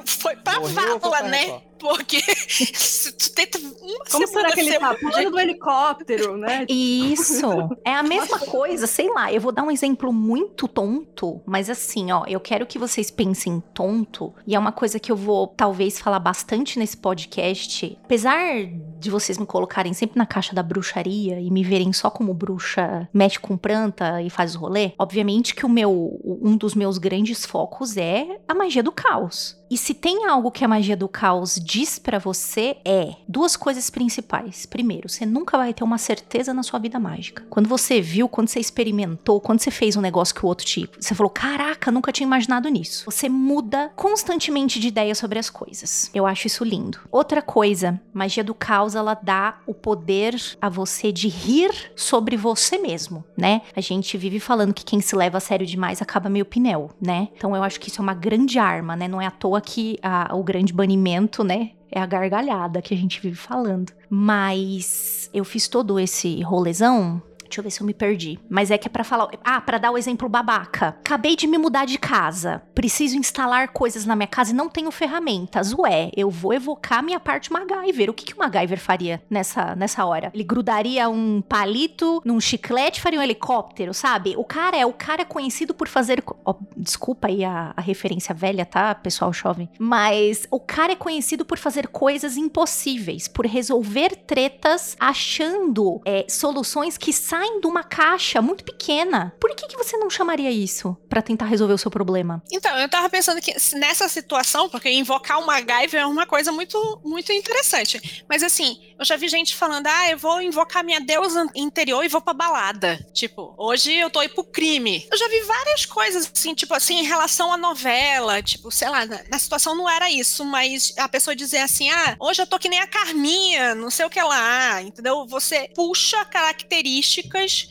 Foi pra Morreu fala, pra né? Record? Porque (laughs) se tu tenta uma Como será que ele tá? Pulando do helicóptero, né? Isso. (laughs) É a mesma coisa, sei lá. Eu vou dar um exemplo muito tonto, mas assim, ó, eu quero que vocês pensem tonto, e é uma coisa que eu vou talvez falar bastante nesse podcast. Apesar de vocês me colocarem sempre na caixa da bruxaria e me verem só como bruxa mexe com planta e faz o rolê, obviamente que o meu um dos meus grandes focos é a magia do caos. E se tem algo que a magia do caos diz pra você é duas coisas principais. Primeiro, você nunca vai ter uma certeza na sua vida mágica. Quando você viu, quando você experimentou, quando você fez um negócio que o outro te, você falou: "Caraca, nunca tinha imaginado nisso". Você muda constantemente de ideia sobre as coisas. Eu acho isso lindo. Outra coisa, magia do caos ela dá o poder a você de rir sobre você mesmo, né? A gente vive falando que quem se leva a sério demais acaba meio pinel, né? Então eu acho que isso é uma grande arma, né? Não é à toa que a- o grande banimento, né? É a gargalhada que a gente vive falando. Mas eu fiz todo esse rolezão. Deixa eu ver se eu me perdi. Mas é que é pra falar. Ah, pra dar o exemplo babaca. Acabei de me mudar de casa. Preciso instalar coisas na minha casa e não tenho ferramentas. Ué, eu vou evocar minha parte MacGyver. O que, que o MacGyver faria nessa, nessa hora? Ele grudaria um palito num chiclete, faria um helicóptero, sabe? O cara é o cara é conhecido por fazer. ó, desculpa aí a, a referência velha, tá, pessoal jovem? Mas o cara é conhecido por fazer coisas impossíveis, por resolver tretas achando é, soluções que saem de uma caixa muito pequena. Por que, que você não chamaria isso pra tentar resolver o seu problema? Então, eu tava pensando que nessa situação, porque invocar o MacGyver é uma coisa muito, muito interessante. Mas assim, eu já vi gente falando, ah, eu vou invocar minha deusa interior e vou pra balada. Tipo, hoje eu tô indo pro crime. Eu já vi várias coisas, assim, tipo assim, em relação à novela, tipo, sei lá, na, na situação não era isso, mas a pessoa dizer assim, ah, hoje eu tô que nem a Carminha, não sei o que lá, entendeu? Você puxa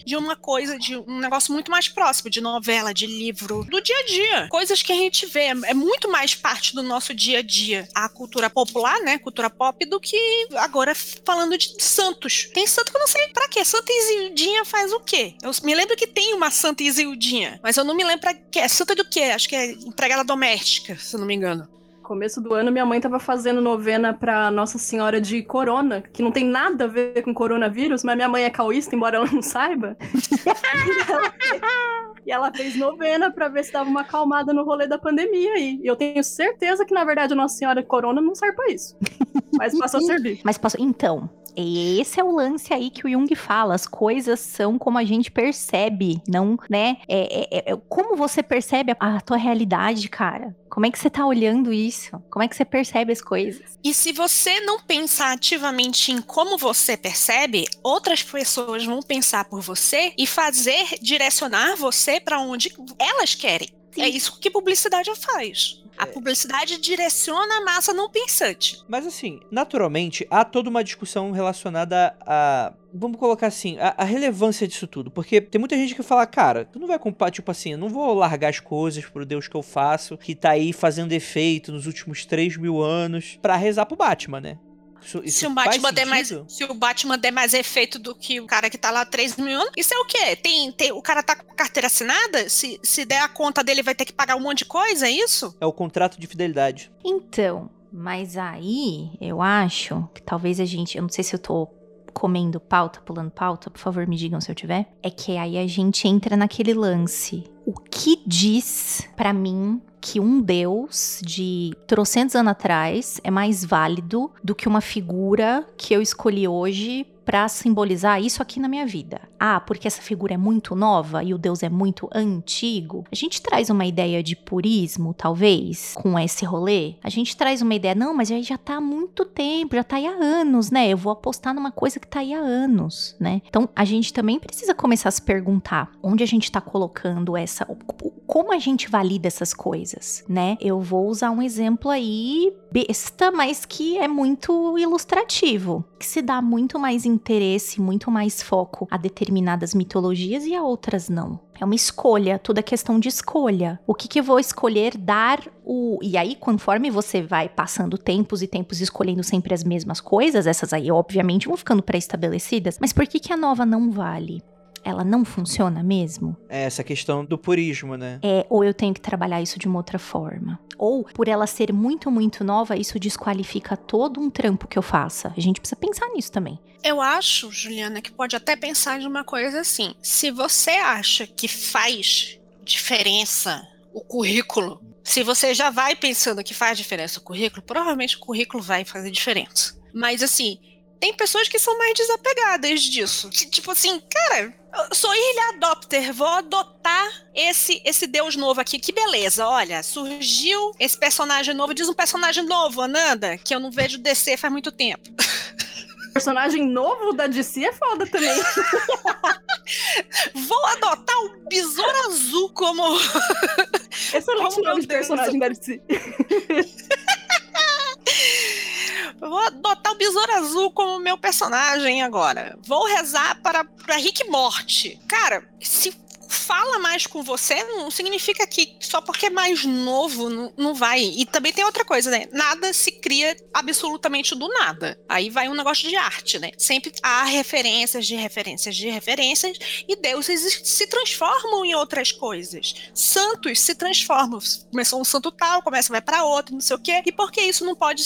de uma coisa, de um negócio muito mais próximo, de novela, de livro, do dia a dia. Coisas que a gente vê, é muito mais parte do nosso dia a dia. A cultura popular, né, cultura pop, do que agora falando de santos. Tem santo que eu não sei pra quê. Santa Isildinha faz o quê? Eu me lembro que tem uma Santa Isildinha, mas eu não me lembro pra quê. É santa do quê? Acho que é empregada doméstica, se eu não me engano começo do ano, minha mãe tava fazendo novena pra Nossa Senhora de Corona, que não tem nada a ver com coronavírus, mas minha mãe é caoísta, embora ela não saiba. (laughs) e ela fez novena pra ver se dava uma acalmada no rolê da pandemia aí. E eu tenho certeza que, na verdade, Nossa Senhora Corona não serve pra isso. Mas passou a servir. Mas passou. Então, esse é o lance aí que o Jung fala. As coisas são como a gente percebe, não, né? É, é, é, como você percebe a, a tua realidade, cara? Como é que você tá olhando isso? Como é que você percebe as coisas? E se você não pensar ativamente em como você percebe, outras pessoas vão pensar por você e fazer direcionar você para onde elas querem. Sim. É isso que publicidade faz. A publicidade direciona a massa não pensante. Mas assim, naturalmente, há toda uma discussão relacionada a. Vamos colocar assim, a, a, relevância disso tudo. Porque tem muita gente que fala, cara, tu não vai comprar, tipo assim, eu não vou largar as coisas pro Deus que eu faço, que tá aí fazendo efeito nos últimos 3 mil anos, pra rezar pro Batman, né? Isso, isso se, o Batman der mais, se o Batman der mais efeito do que o cara que tá lá há 3 mil anos, isso é o quê? Tem, tem, o cara tá com carteira assinada? Se, se der a conta dele, vai ter que pagar um monte de coisa, é isso? É o contrato de fidelidade. Então, mas aí eu acho que talvez a gente. Eu não sei se eu tô comendo pauta, pulando pauta, por favor me digam se eu tiver. É que aí a gente entra naquele lance. O que diz para mim que um deus de trocentos anos atrás é mais válido do que uma figura que eu escolhi hoje para simbolizar isso aqui na minha vida. Ah, porque essa figura é muito nova e o Deus é muito antigo. A gente traz uma ideia de purismo, talvez, com esse rolê. A gente traz uma ideia, não, mas aí já tá há muito tempo, já tá aí há anos, né? Eu vou apostar numa coisa que tá aí há anos, né? Então, a gente também precisa começar a se perguntar onde a gente tá colocando essa como a gente valida essas coisas, né? Eu vou usar um exemplo aí besta, mas que é muito ilustrativo, que se dá muito mais interesse, muito mais foco a determinadas mitologias e a outras não. É uma escolha, tudo é questão de escolha. O que, que eu vou escolher dar o. E aí, conforme você vai passando tempos e tempos escolhendo sempre as mesmas coisas, essas aí, obviamente, vão ficando pré-estabelecidas. Mas por que, que a nova não vale? Ela não funciona mesmo? É essa questão do purismo, né? É, ou eu tenho que trabalhar isso de uma outra forma. Ou, por ela ser muito, muito nova, isso desqualifica todo um trampo que eu faça. A gente precisa pensar nisso também. Eu acho, Juliana, que pode até pensar de uma coisa assim. Se você acha que faz diferença o currículo, se você já vai pensando que faz diferença o currículo, provavelmente o currículo vai fazer diferença. Mas assim, tem pessoas que são mais desapegadas disso. Tipo assim, cara, eu sou ilha adopter, vou adotar esse esse deus novo aqui. Que beleza, olha, surgiu esse personagem novo. Diz um personagem novo, Ananda, que eu não vejo DC faz muito tempo. (laughs) Personagem novo da DC é foda também. (laughs) Vou adotar o Besouro Azul como. Excelente (laughs) como nome de personagem da DC. Vou adotar o Besouro Azul como meu personagem agora. Vou rezar para, para Rick Morte. Cara, se fala mais com você, não significa que só porque é mais novo não, não vai. E também tem outra coisa, né? Nada se cria absolutamente do nada. Aí vai um negócio de arte, né? Sempre há referências de referências de referências e deuses se transformam em outras coisas. Santos se transformam. Começou um santo tal, começa vai para outro, não sei o quê. E por que isso não pode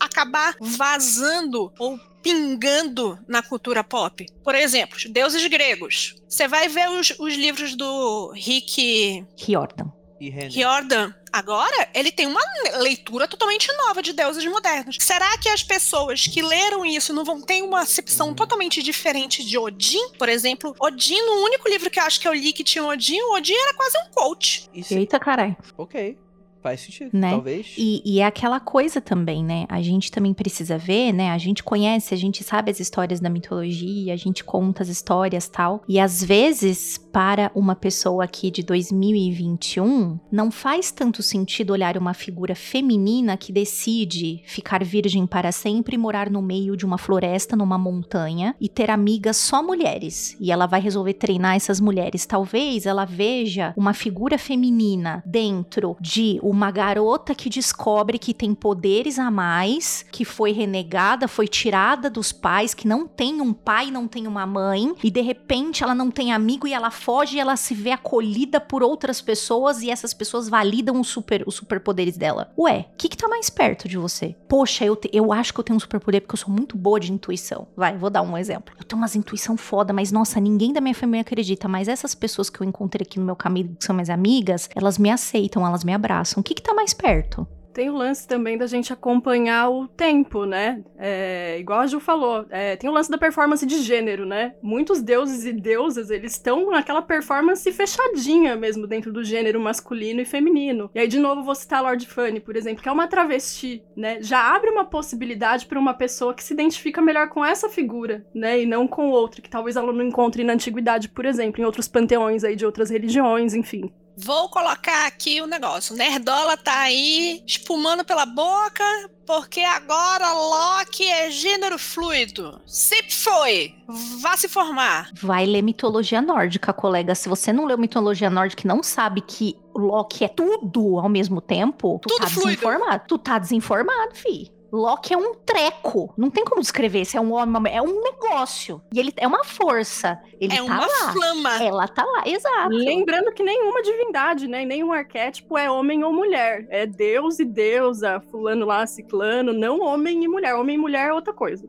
acabar vazando ou pingando na cultura pop. Por exemplo, deuses gregos. Você vai ver os, os livros do Rick. Riordan. Riordan, agora, ele tem uma leitura totalmente nova de deuses modernos. Será que as pessoas que leram isso não vão ter uma acepção totalmente diferente de Odin? Por exemplo, Odin, no único livro que eu acho que eu li que tinha Odin, o Odin era quase um coach. Isso, Eita, caralho. ok. Faz sentido, Né? talvez. E, e é aquela coisa também, né? A gente também precisa ver, né? A gente conhece, a gente sabe as histórias da mitologia, a gente conta as histórias tal. E às vezes, para uma pessoa aqui de 2021, não faz tanto sentido olhar uma figura feminina que decide ficar virgem para sempre morar no meio de uma floresta, numa montanha, e ter amigas só mulheres. E ela vai resolver treinar essas mulheres. Talvez ela veja uma figura feminina dentro de uma garota que descobre que tem poderes a mais, que foi renegada, foi tirada dos pais, que não tem um pai, não tem uma mãe, e de repente ela não tem amigo e ela foge e ela se vê acolhida por outras pessoas e essas pessoas validam os, super, os superpoderes dela. Ué, o que, que tá mais perto de você? Poxa, eu, te- eu acho que eu tenho um superpoder porque eu sou muito boa de intuição. Vai, vou dar um exemplo. Eu tenho umas intuição foda, mas nossa, ninguém da minha família acredita. Mas essas pessoas que eu encontrei aqui no meu caminho, que são minhas amigas, elas me aceitam, elas me abraçam. Que que tá mais perto? Tem o lance também da gente acompanhar o tempo, né? É, igual a Ju falou, é, tem o lance da performance de gênero, né? Muitos deuses e deusas, eles estão naquela performance fechadinha mesmo dentro do gênero masculino e feminino. E aí, de novo, vou citar Lord Fanny, por exemplo, que é uma travesti, né? Já abre uma possibilidade para uma pessoa que se identifica melhor com essa figura, né? E não com outra, que talvez ela não encontre na antiguidade, por exemplo, em outros panteões aí de outras religiões, enfim. Vou colocar aqui o negócio. Nerdola tá aí espumando pela boca, porque agora Loki é gênero fluido. Se foi, vá se formar. Vai ler mitologia nórdica, colega. Se você não leu mitologia nórdica e não sabe que o Loki é tudo ao mesmo tempo, tu Tudo tá fluido. desinformado. Tu tá desinformado, fi. Loki é um treco. Não tem como descrever se é um homem, uma mulher. é um negócio. E ele é uma força. Ele é tá uma lá. flama. Ela tá lá, exato. Lembrando que nenhuma divindade, né? Nenhum arquétipo é homem ou mulher. É Deus e deusa, fulano lá, ciclano, não homem e mulher. Homem e mulher é outra coisa.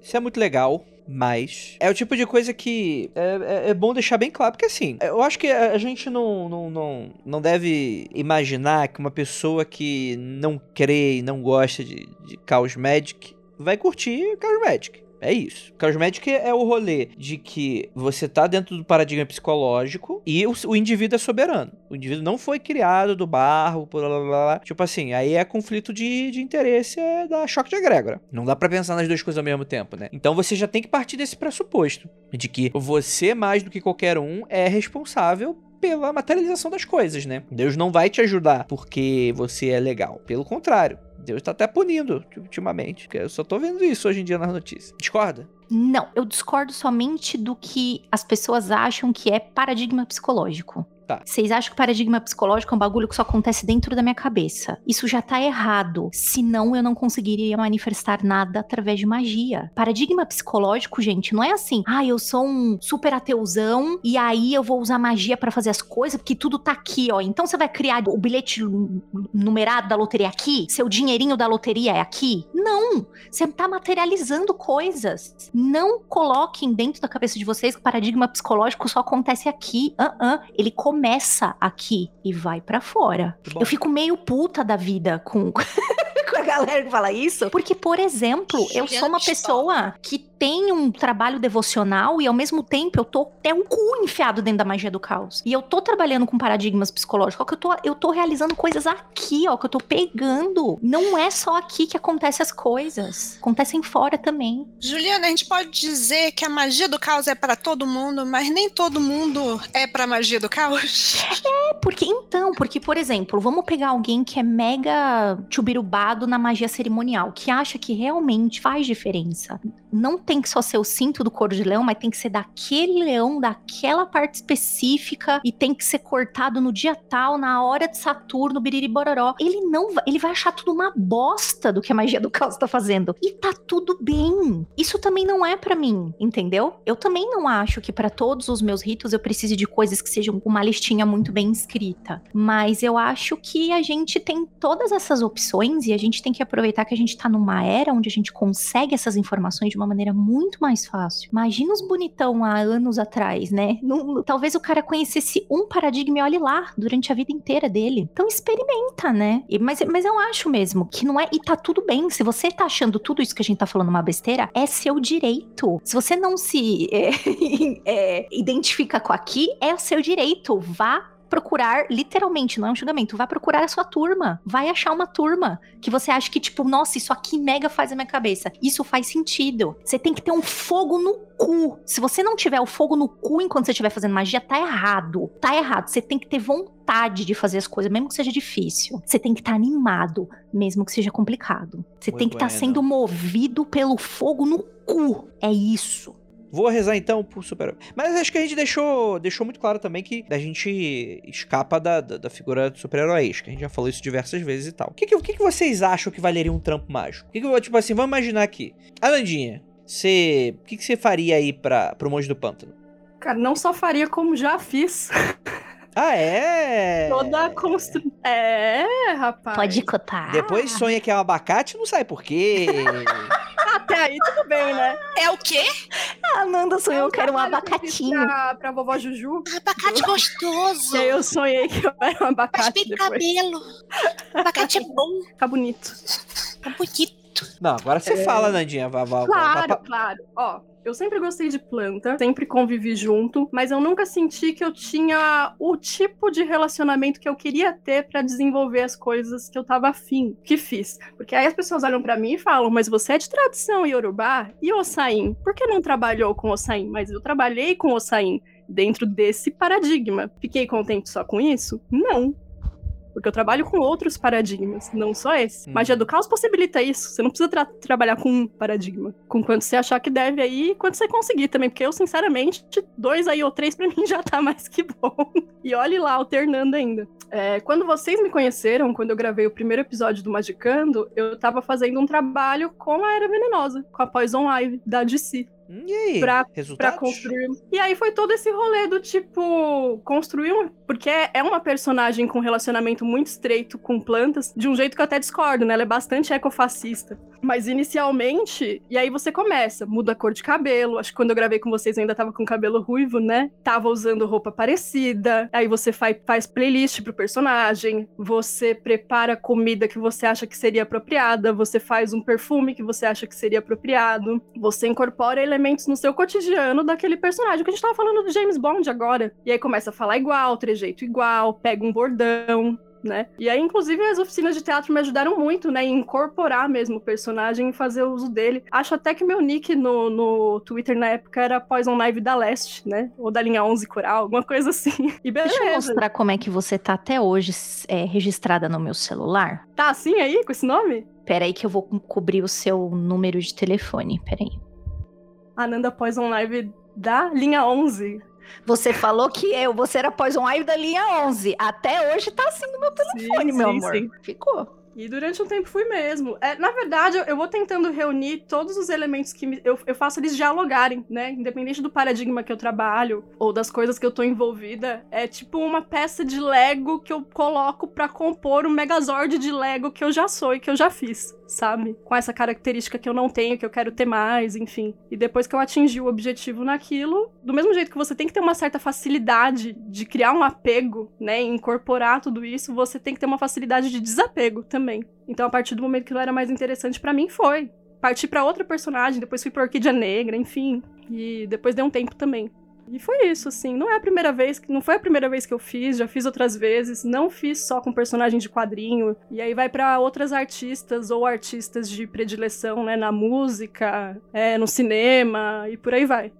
Isso é muito legal, mas é o tipo de coisa que é, é- é bom deixar bem claro, porque assim, eu acho que a gente não, não, não, não deve imaginar que uma pessoa que não crê e não gosta de, de Chaos Magic vai curtir Chaos Magic. É isso. Chaos Magic é o rolê de que você tá dentro do paradigma psicológico e o, o indivíduo é soberano. O indivíduo não foi criado do barro, blá, blá, blá. Tipo assim, aí é conflito de, de interesse, é da choque de egrégora. Não dá pra pensar nas duas coisas ao mesmo tempo, né? Então você já tem que partir desse pressuposto de que você, mais do que qualquer um, é responsável pela materialização das coisas, né? Deus não vai te ajudar porque você é legal. Pelo contrário. Deus tá até punindo ultimamente. Eu só tô vendo isso hoje em dia nas notícias. Discorda? Não, eu discordo somente do que as pessoas acham que é paradigma psicológico. Tá. Vocês acham que paradigma psicológico é um bagulho que só acontece dentro da minha cabeça. Isso já tá errado. Senão eu não conseguiria manifestar nada através de magia. Paradigma psicológico, gente, não é assim. Ah, eu sou um super ateuzão e aí eu vou usar magia pra fazer as coisas, porque tudo tá aqui, ó. Então você vai criar o bilhete nu- numerado da loteria aqui? Seu dinheirinho da loteria é aqui? Não! Você tá materializando coisas. Não coloquem dentro da cabeça de vocês que paradigma psicológico só acontece aqui. Ah, ah. Ele começa aqui e vai pra fora. Eu fico meio puta da vida com. (laughs) galera que fala isso. Porque, por exemplo, eu sou uma pessoa que tem um trabalho devocional e ao mesmo tempo eu tô até um cu enfiado dentro da magia do caos. E eu tô trabalhando com paradigmas psicológicos, ó, que eu tô, eu tô realizando coisas aqui, ó, que eu tô pegando. Não é só aqui que acontecem as coisas. Acontecem fora também. Juliana, a gente pode dizer que a magia do caos é pra todo mundo, mas nem todo mundo é pra magia do caos. É porque, então, porque, por exemplo, vamos pegar alguém que é mega chubirubado na magia cerimonial, que acha que realmente faz diferença. Não tem que só ser o cinto do couro de leão, mas tem que ser daquele leão, daquela parte específica, e tem que ser cortado no dia tal, na hora de Saturno, biriri bororó. Ele não vai, ele vai achar tudo uma bosta do que a magia do caos tá fazendo. E tá tudo bem. Isso também não é pra mim, entendeu? Eu também não acho que pra todos os meus ritos eu precise de coisas que sejam uma listinha muito bem escrita. Mas eu acho que a gente tem todas essas opções e a gente tem que aproveitar que a gente tá numa era onde a gente consegue essas informações de uma maneira muito mais fácil. Imagina os bonitão há anos atrás, né? Talvez o cara conhecesse um paradigma e olhe lá durante a vida inteira dele. Então experimenta, né? E- mas, mas eu acho mesmo que não é. E tá tudo bem. Se você tá achando tudo isso que a gente tá falando uma besteira, é seu direito. Se você não se (laughs) é, é, identifica com aqui, é seu direito. Vá procurar, literalmente, não é um julgamento, vá procurar a sua turma. Vai achar uma turma que você acha que, tipo, nossa, isso aqui mega faz a minha cabeça. Isso faz sentido. Você tem que ter um fogo no cu. Se você não tiver o fogo no cu enquanto você estiver fazendo magia, tá errado. Tá errado. Você tem que ter vontade de fazer as coisas, mesmo que seja difícil. Você tem que estar animado, mesmo que seja complicado. Você Muy tem que estar bueno. sendo movido pelo fogo no cu. É isso. Vou rezar então pro super Mas acho que a gente deixou, deixou muito claro também que a gente escapa da, da, da figura do super-heróis, que a gente já falou isso diversas vezes e tal. O que, que, o que, que vocês acham que valeria um trampo mágico? O que, que tipo assim, vamos imaginar aqui. Alandinha, você. O que, que você faria aí pra, pro Monge do Pântano? Cara, não só faria como já fiz. (laughs) Ah, é? Toda a construção. É, rapaz. Pode cotar. Depois sonha que é um abacate, não sabe por quê. (laughs) Até aí tudo bem, né? É o quê? A Ananda sonhou que era um eu abacatinho. Pra, pra vovó Juju. Abacate gostoso. E aí eu sonhei que eu era um abacate bem pro depois. cabelo. Abacate é bom, Fica bonito. é bonito. Não, agora você fala, Nandinha. Vá, vá, Claro, vá- claro. Ó, eu sempre gostei de planta, sempre convivi junto, mas eu nunca senti que eu tinha o tipo de relacionamento que eu queria ter pra desenvolver as coisas que eu tava afim, que fiz. Porque aí as pessoas olham pra mim e falam, mas você é de tradição iorubá e Ossain? Por que não trabalhou com Ossain? Mas eu trabalhei com Ossain dentro desse paradigma. Fiquei contente só com isso? Não. Porque eu trabalho com outros paradigmas, não só esse. Uhum. Magia do caos possibilita isso. Você não precisa tra- trabalhar com um paradigma. Com quanto você achar que deve aí e quanto você conseguir também. Porque eu, sinceramente, dois aí ou três (laughs) pra mim já tá mais que bom. E olhe lá, alternando ainda. É, quando vocês me conheceram, quando eu gravei o primeiro episódio do Magicando, eu tava fazendo um trabalho com a Era Venenosa, com a Poison Ivy, da DC. E aí? Pra- Pra construir. E aí foi todo esse rolê do tipo. Construir um. Porque é uma personagem com relacionamento muito estreito com plantas, de um jeito que eu até discordo, né? Ela é bastante ecofascista. Mas inicialmente. E aí você começa, muda a cor de cabelo. Acho que quando eu gravei com vocês eu ainda tava com cabelo ruivo, né? Tava usando roupa parecida. Aí você faz, faz playlist pro personagem. Você prepara comida que você acha que seria apropriada. Você faz um perfume que você acha que seria apropriado. Você incorpora elementos no seu cotidiano daquele personagem. Que a gente tava falando do James Bond agora. E aí começa a falar igual, trejeito igual, pega um bordão. Né? E aí, inclusive, as oficinas de teatro me ajudaram muito, né? Em incorporar mesmo o personagem e fazer uso dele. Acho até que meu nick no, no Twitter na época era Poison Knife da Leste, né? Ou da linha 11 Coral, alguma coisa assim. (laughs) E beleza. Deixa eu mostrar como é que você tá até hoje é, registrada no meu celular. Tá assim aí, com esse nome? Pera aí que eu vou co- cobrir o seu número de telefone. Pera aí. Ananda Poison Knife da linha 11. Você falou que eu, você era Poison Ivy da linha 11. Até hoje tá assim no meu telefone, Sim, meu sim, amor. sim. Ficou. E durante um tempo fui mesmo. É, na verdade, eu- eu vou tentando reunir todos os elementos que me- eu, eu faço eles dialogarem, né? Independente do paradigma que eu trabalho ou das coisas que eu tô envolvida, é tipo uma peça de Lego que eu coloco pra compor o Megazord de Lego que eu já sou e que eu já fiz, sabe? Com essa característica que eu não tenho, que eu quero ter mais, enfim. E depois que eu atingi o objetivo naquilo, do mesmo jeito que você tem que ter uma certa facilidade de criar um apego, né, e incorporar tudo isso, você tem que ter uma facilidade de desapego também. Então, a partir do momento que ela era mais interessante pra mim, foi. Parti pra outra personagem, depois fui pra Orquídea Negra, enfim. E depois deu um tempo também. E foi isso, assim. Não é a primeira vez, que não foi a primeira vez que eu fiz, já fiz outras vezes. Não fiz só com personagem de quadrinho. E aí vai pra outras artistas ou artistas de predileção, né? Na música, é, no cinema e por aí vai.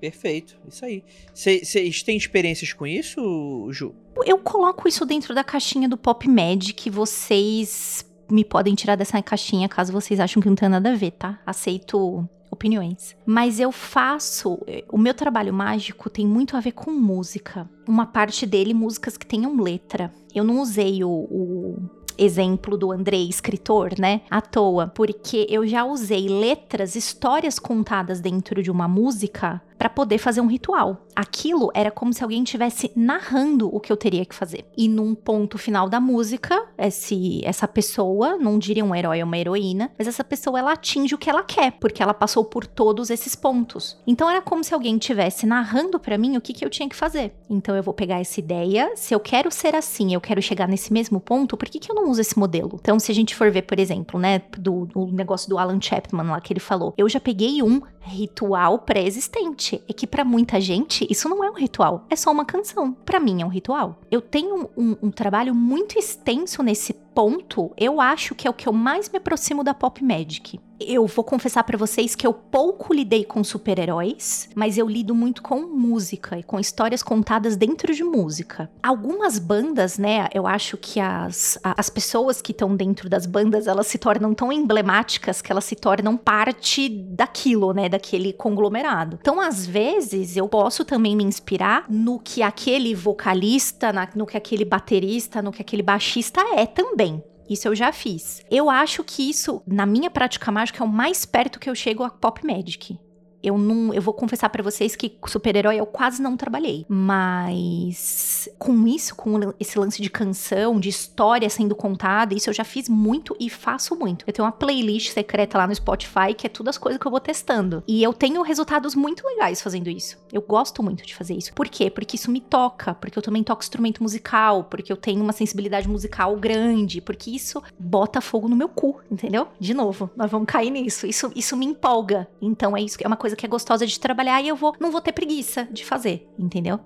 Perfeito, isso aí. Vocês têm experiências com isso, Ju? Eu coloco isso dentro da caixinha do Pop Magic. Vocês me podem tirar dessa caixinha caso vocês acham que não tem nada a ver, tá? Aceito opiniões. Mas eu faço. O meu trabalho mágico tem muito a ver com música. Uma parte dele, músicas que tenham letra. Eu não usei o- o exemplo do Andrei, escritor, né? À toa, porque eu já usei letras, histórias contadas dentro de uma música para poder fazer um ritual. Aquilo era como se alguém estivesse narrando o que eu teria que fazer. E num ponto final da música, esse, essa pessoa, não diria um herói ou uma heroína, mas essa pessoa ela atinge o que ela quer, porque ela passou por todos esses pontos. Então era como se alguém estivesse narrando para mim o que, que eu tinha que fazer. Então eu vou pegar essa ideia, se eu quero ser assim, eu quero chegar nesse mesmo ponto, por que, que eu não uso esse modelo? Então, se a gente for ver, por exemplo, né, do, do negócio do Alan Chapman lá que ele falou, eu já peguei um ritual pré-existente. É que para muita gente isso não é um ritual, é só uma canção. Para mim é um ritual. Eu tenho um, um trabalho muito extenso nesse ponto, eu acho que é o que eu mais me aproximo da pop magic. Eu vou confessar para vocês que eu pouco lidei com super-heróis, mas eu lido muito com música e com histórias contadas dentro de música. Algumas bandas, né, eu acho que as, as pessoas que estão dentro das bandas, elas se tornam tão emblemáticas que elas se tornam parte daquilo, né, daquele conglomerado. Então, às vezes, eu posso também me inspirar no que aquele vocalista, na, no que aquele baterista, no que aquele baixista é também. Isso eu já fiz. Eu acho que isso, na minha prática mágica, é o mais perto que eu chego a Pop Magic. Eu não, eu vou confessar para vocês que super-herói eu quase não trabalhei, mas com isso, com esse lance de canção, de história sendo contada, isso eu já fiz muito e faço muito. Eu tenho uma playlist secreta lá no Spotify que é todas as coisas que eu vou testando. E eu tenho resultados muito legais fazendo isso. Eu gosto muito de fazer isso. Por quê? Porque isso me toca, porque eu também toco instrumento musical, porque eu tenho uma sensibilidade musical grande, porque isso bota fogo no meu cu, entendeu? De novo, nós vamos cair nisso. Isso isso me empolga. Então é isso, é uma coisa que é gostosa de trabalhar e eu vou, não vou ter preguiça de fazer, entendeu?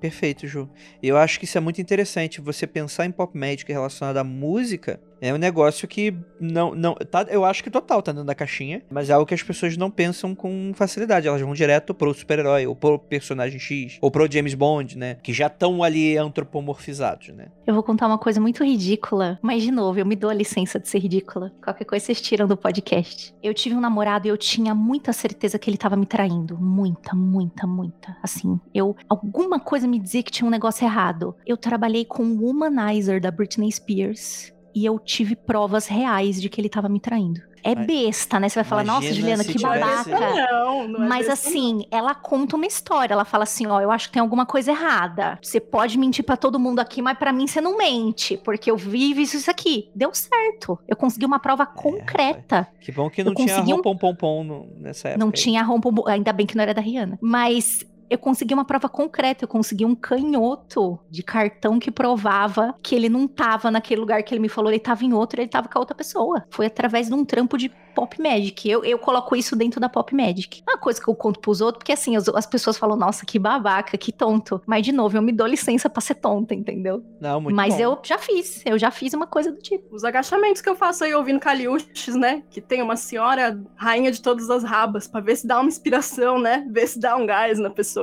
Perfeito, Ju. Eu acho que isso é muito interessante. Você pensar em pop magic relacionado à música é um negócio que não. não tá, eu acho que total tá dentro da caixinha, mas é algo que as pessoas não pensam com facilidade. Elas vão direto pro super-herói, ou pro personagem X, ou pro James Bond, né? Que já estão ali antropomorfizados, né? Eu vou contar uma coisa muito ridícula, mas de novo, eu me dou a licença de ser ridícula. Qualquer coisa vocês tiram do podcast. Eu tive um namorado e eu tinha muita certeza que ele tava me traindo. Muita, muita, muita. Assim, eu. Alguma coisa me dizia que tinha um negócio errado. Eu trabalhei com o Womanizer da Britney Spears e eu tive provas reais de que ele tava me traindo. É besta, né? Você vai falar, nossa, imagina Juliana, se que babaca. Não, não é Mas besta, assim, ela conta uma história. Ela fala assim: ó, eu acho que tem alguma coisa errada. Você pode mentir pra todo mundo aqui, mas pra mim você não mente, porque eu vivo isso, isso aqui. Deu certo. Eu consegui uma prova concreta. Que bom que não Eu tinha consegui um- pom pom nessa época. Não aí. tinha rompo, ainda bem que não era da Rihanna. Mas eu consegui uma prova concreta, eu consegui um canhoto de cartão que provava que ele não tava naquele lugar que ele me falou, ele tava em outro, ele tava com a outra pessoa. Foi através de um trampo de Pop Magic. Eu, eu coloco isso dentro da Pop Magic. Uma coisa que eu conto pros outros, porque assim, as, as pessoas falam, nossa, que babaca, que tonto. Mas, de novo, eu me dou licença pra ser tonta, entendeu? Não, muito Mas bom. eu já fiz, eu já fiz uma coisa do tipo. Os agachamentos que eu faço aí ouvindo Caliuches, né? Que tem uma senhora rainha de todas as rabas, pra ver se dá uma inspiração, né? Ver se dá um gás na pessoa.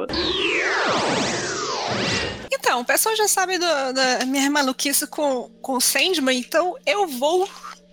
Então, o pessoal já sabe do- da minha maluquice com, com Sandman, então eu vou.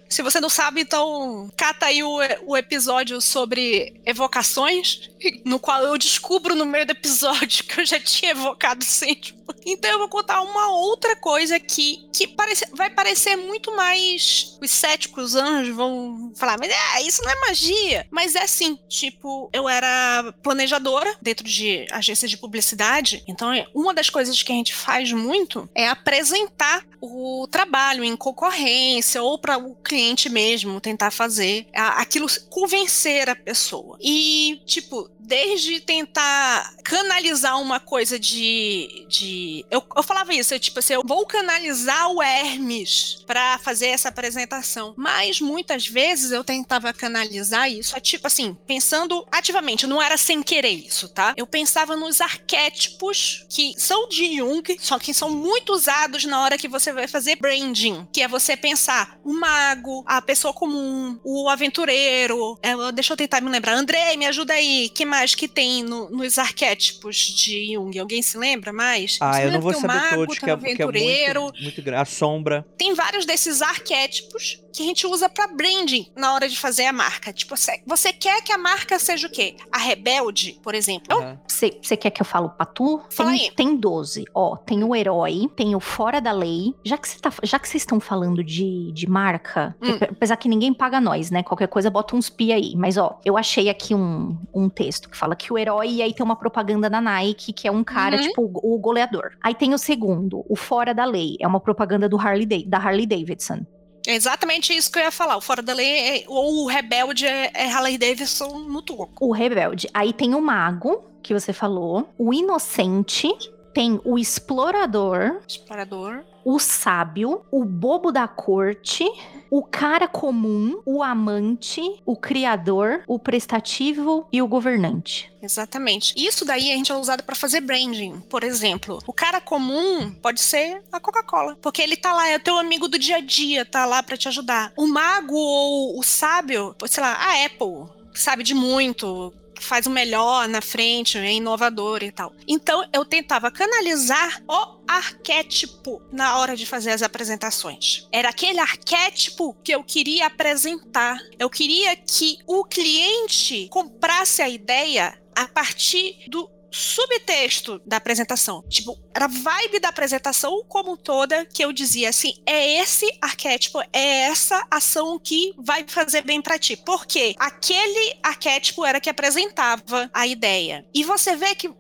Se você não sabe, então cata aí o, o episódio sobre evocações, no qual eu descubro no meio do episódio (laughs) que eu já tinha evocado Sandman. (laughs) Então eu vou contar uma outra coisa que, que parece, vai parecer muito mais. Os céticos, os anjos vão falar, mas é, isso não é magia. Mas é sim. Tipo, eu era planejadora dentro de agências de publicidade. Então, é- uma das coisas que a gente faz muito é apresentar o trabalho em concorrência ou para o cliente mesmo tentar fazer aquilo convencer a pessoa. E, tipo, desde tentar canalizar uma coisa de. de eu, eu falava isso, eu, tipo assim, eu vou canalizar o Hermes pra fazer essa apresentação. Mas muitas vezes eu tentava canalizar isso, é tipo assim, pensando ativamente, não era sem querer isso, tá? Eu pensava nos arquétipos que são de Jung, só que são muito usados na hora que você vai fazer branding, que é você pensar o mago, a pessoa comum, o aventureiro. é, deixa eu tentar me lembrar. Andrei, me ajuda aí. que mais que tem no- nos arquétipos de Jung? Alguém se lembra mais? Ah, eu não vou saber mago, todos, que é, que é muito, muito. A sombra. tem vários desses arquétipos que a gente usa para branding na hora de fazer a marca. Tipo, você, você quer que a marca seja o quê? A rebelde, por exemplo. Você quer que eu falo Patu? Fala Tem, aí. tem 12. Ó, tem o herói, tem o fora da lei. Já que você tá, já que vocês estão falando de, de marca, Hum. apesar que ninguém paga nós, né? Qualquer coisa bota uns pi aí. Mas ó, eu achei aqui um, um texto que fala que o herói e aí tem uma propaganda da Nike, que é um cara, Uhum. tipo, o, o goleador. Aí tem o segundo, o fora da lei. É uma propaganda do Harley da Harley Davidson. É exatamente isso que eu ia falar. O fora da lei é- ou o rebelde é, é Harley Davidson no toco. O rebelde. Aí tem o mago, que você falou. O inocente. Tem o explorador. Explorador. o sábio, o bobo da corte, o cara comum, o amante, o criador, o prestativo e o governante. Exatamente. Isso daí a gente é usado para fazer branding. Por exemplo, o cara comum pode ser a Coca-Cola, porque ele tá lá, é o teu amigo do dia a dia, tá lá para te ajudar. O mago ou o sábio, sei lá, a Apple, sabe de muito, faz o melhor na frente, é inovador e tal. Então eu tentava canalizar o arquétipo na hora de fazer as apresentações. Era aquele arquétipo que eu queria apresentar. Eu queria que o cliente comprasse a ideia a partir do subtexto da apresentação. Tipo, era a vibe da apresentação como toda que eu dizia assim: é esse arquétipo, é essa ação que vai fazer bem pra ti. Porque aquele arquétipo era que apresentava a ideia. E você vê que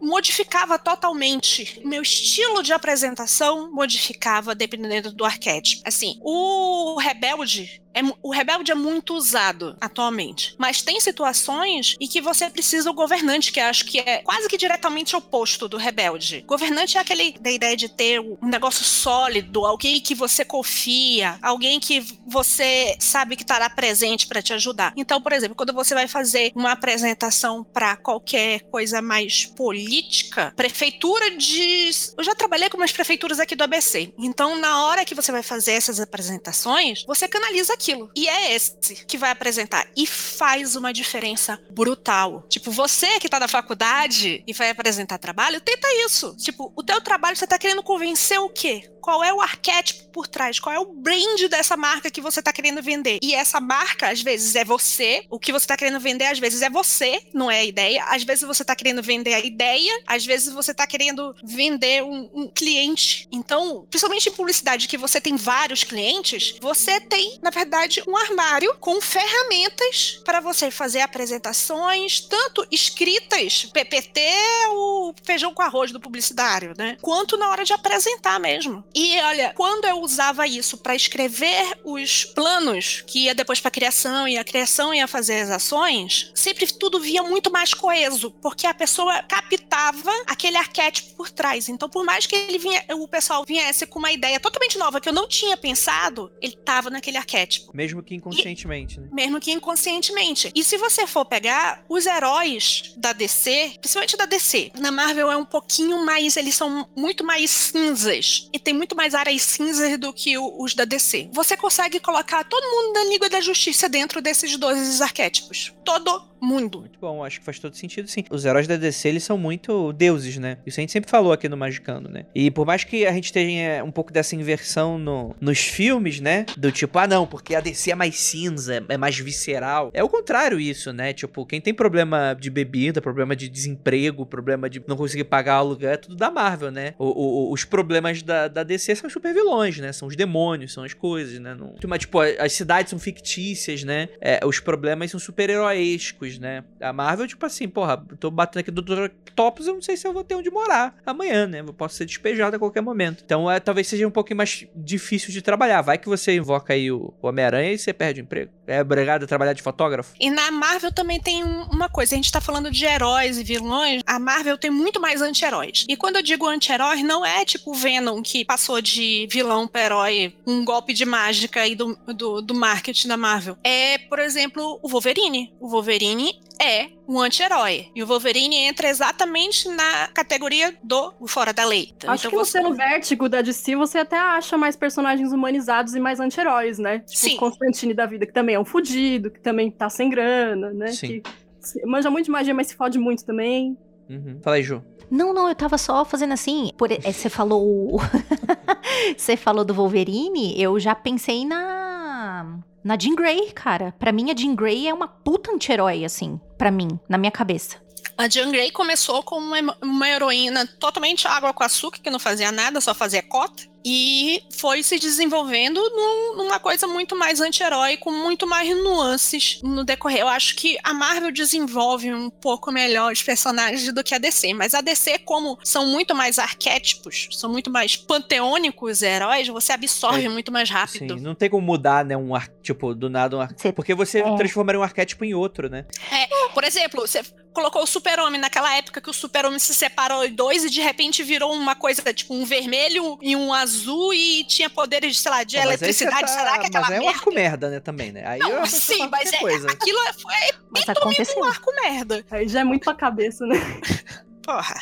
modificava totalmente. Meu estilo de apresentação modificava dependendo do arquétipo. Assim, o rebelde é o rebelde é muito usado atualmente, mas tem situações em que você precisa o governante, que acho que é quase que diretamente oposto do rebelde. Governante é aquele da ideia de ter um negócio sólido, alguém que você confia, alguém que você sabe que estará presente para te ajudar. Então, por exemplo, quando você vai fazer uma apresentação para qualquer coisa mais política, prefeitura de. Eu já trabalhei com umas prefeituras aqui do ABC. Então, na hora que você vai fazer essas apresentações, você canaliza aquilo. E é esse que vai apresentar. E faz uma diferença brutal. Tipo, você que tá na faculdade e vai apresentar trabalho, tenta isso. Tipo, o teu trabalho você tá querendo convencer o quê? Qual é o arquétipo por trás? Qual é o brand dessa marca que você tá querendo vender? E essa marca, às vezes, é você. O que você tá querendo vender, às vezes, é você, não é a ideia. Às vezes você tá querendo vender a ideia, às vezes você tá querendo vender um, um cliente. Então, principalmente em publicidade, que você tem vários clientes, você tem, na verdade, um armário com ferramentas para você fazer apresentações, tanto escritas, PPT, o feijão com arroz do publicitário, né? Quanto na hora de apresentar mesmo. E olha, quando eu usava isso para escrever os planos, que ia depois para criação e a criação ia fazer as ações, sempre tudo via muito mais coeso, porque a pessoa captava aquele arquétipo por trás. Então, por mais que ele vinha, o pessoal viesse com uma ideia totalmente nova que eu não tinha pensado, ele tava naquele arquétipo Mesmo que inconscientemente, né? mesmo que inconscientemente. E se você for pegar os heróis da DC, principalmente da DC, na Marvel é um pouquinho mais, eles são muito mais cinzas e tem muito mais áreas cinzas do que os da DC. Você consegue colocar todo mundo da Liga da Justiça dentro desses dois arquétipos. Todo mundo. Muito bom, acho que faz todo sentido, sim. Os heróis da DC, eles são muito deuses, né? Isso a gente sempre falou aqui no Magicando, né? E por mais que a gente tenha um pouco dessa inversão no, nos filmes, né? Do tipo, ah não, porque a DC é mais cinza, é mais visceral. É o contrário isso, né? Tipo, quem tem problema de bebida, problema de desemprego, problema de não conseguir pagar aluguel, é tudo da Marvel, né? O- o- os problemas da, da DC são super vilões, né? São os demônios, são as coisas, né? Não... Mas, tipo, as cidades são fictícias, né? É, os problemas são super-heróiscos, né? A Marvel, tipo assim, porra, tô batendo aqui do Dr. Octopus, eu não sei se eu vou ter onde morar amanhã, né? Eu posso ser despejado a qualquer momento. Então, é, talvez seja um pouquinho mais difícil de trabalhar. Vai que você invoca aí o, o Homem-Aranha e você perde o emprego. É obrigado a trabalhar de fotógrafo? E na Marvel também tem um- uma coisa, a gente tá falando de heróis e vilões, a Marvel tem muito mais anti-heróis. E quando eu digo anti-herói, não é tipo Venom que passou de vilão para herói, um golpe de mágica aí do, do, do marketing da Marvel. É, por exemplo, o Wolverine. O Wolverine é um anti-herói. E o Wolverine entra exatamente na categoria do Fora da Lei. Então, Acho que você no Vértigo da DC, você até acha mais personagens humanizados e mais anti-heróis, né? Tipo Sim. o Constantine da vida, que também é um fudido, que também tá sem grana, né? Sim. Que manja muito de magia, mas se fode muito também. Uhum. Fala aí, Ju. Não, não, eu tava só fazendo assim. Por, é, você falou. (laughs) Você falou do Wolverine, eu já pensei na. Na Jean Grey, cara. Pra mim, a Jean Grey é uma puta anti-herói, assim. Pra mim, na minha cabeça. A Jean Grey começou como uma heroína totalmente água com açúcar, que não fazia nada, só fazia cota. E foi se desenvolvendo num- numa coisa muito mais anti-herói, com muito mais nuances no decorrer. Eu acho que a Marvel desenvolve um pouco melhor os personagens do que a DC. Mas a DC, como são muito mais arquétipos, são muito mais panteônicos os heróis, você absorve É, muito mais rápido. Sim, não tem como mudar, né, um ar... tipo, do nada um ar... Porque você É. transformaria um arquétipo em outro, né? Por exemplo, você colocou o super-homem naquela época que o super-homem se separou em dois e de repente virou uma coisa, tipo, um vermelho e um azul e tinha poderes, sei lá, de Pô, mas eletricidade. tá- Será que aquela Mas é um merda... arco merda, né, também, né? Aí Não, sim, mas é, coisa. aquilo é- foi Mas aconteceu. um arco merda. Aí já é muito pra cabeça, né? (laughs) Porra.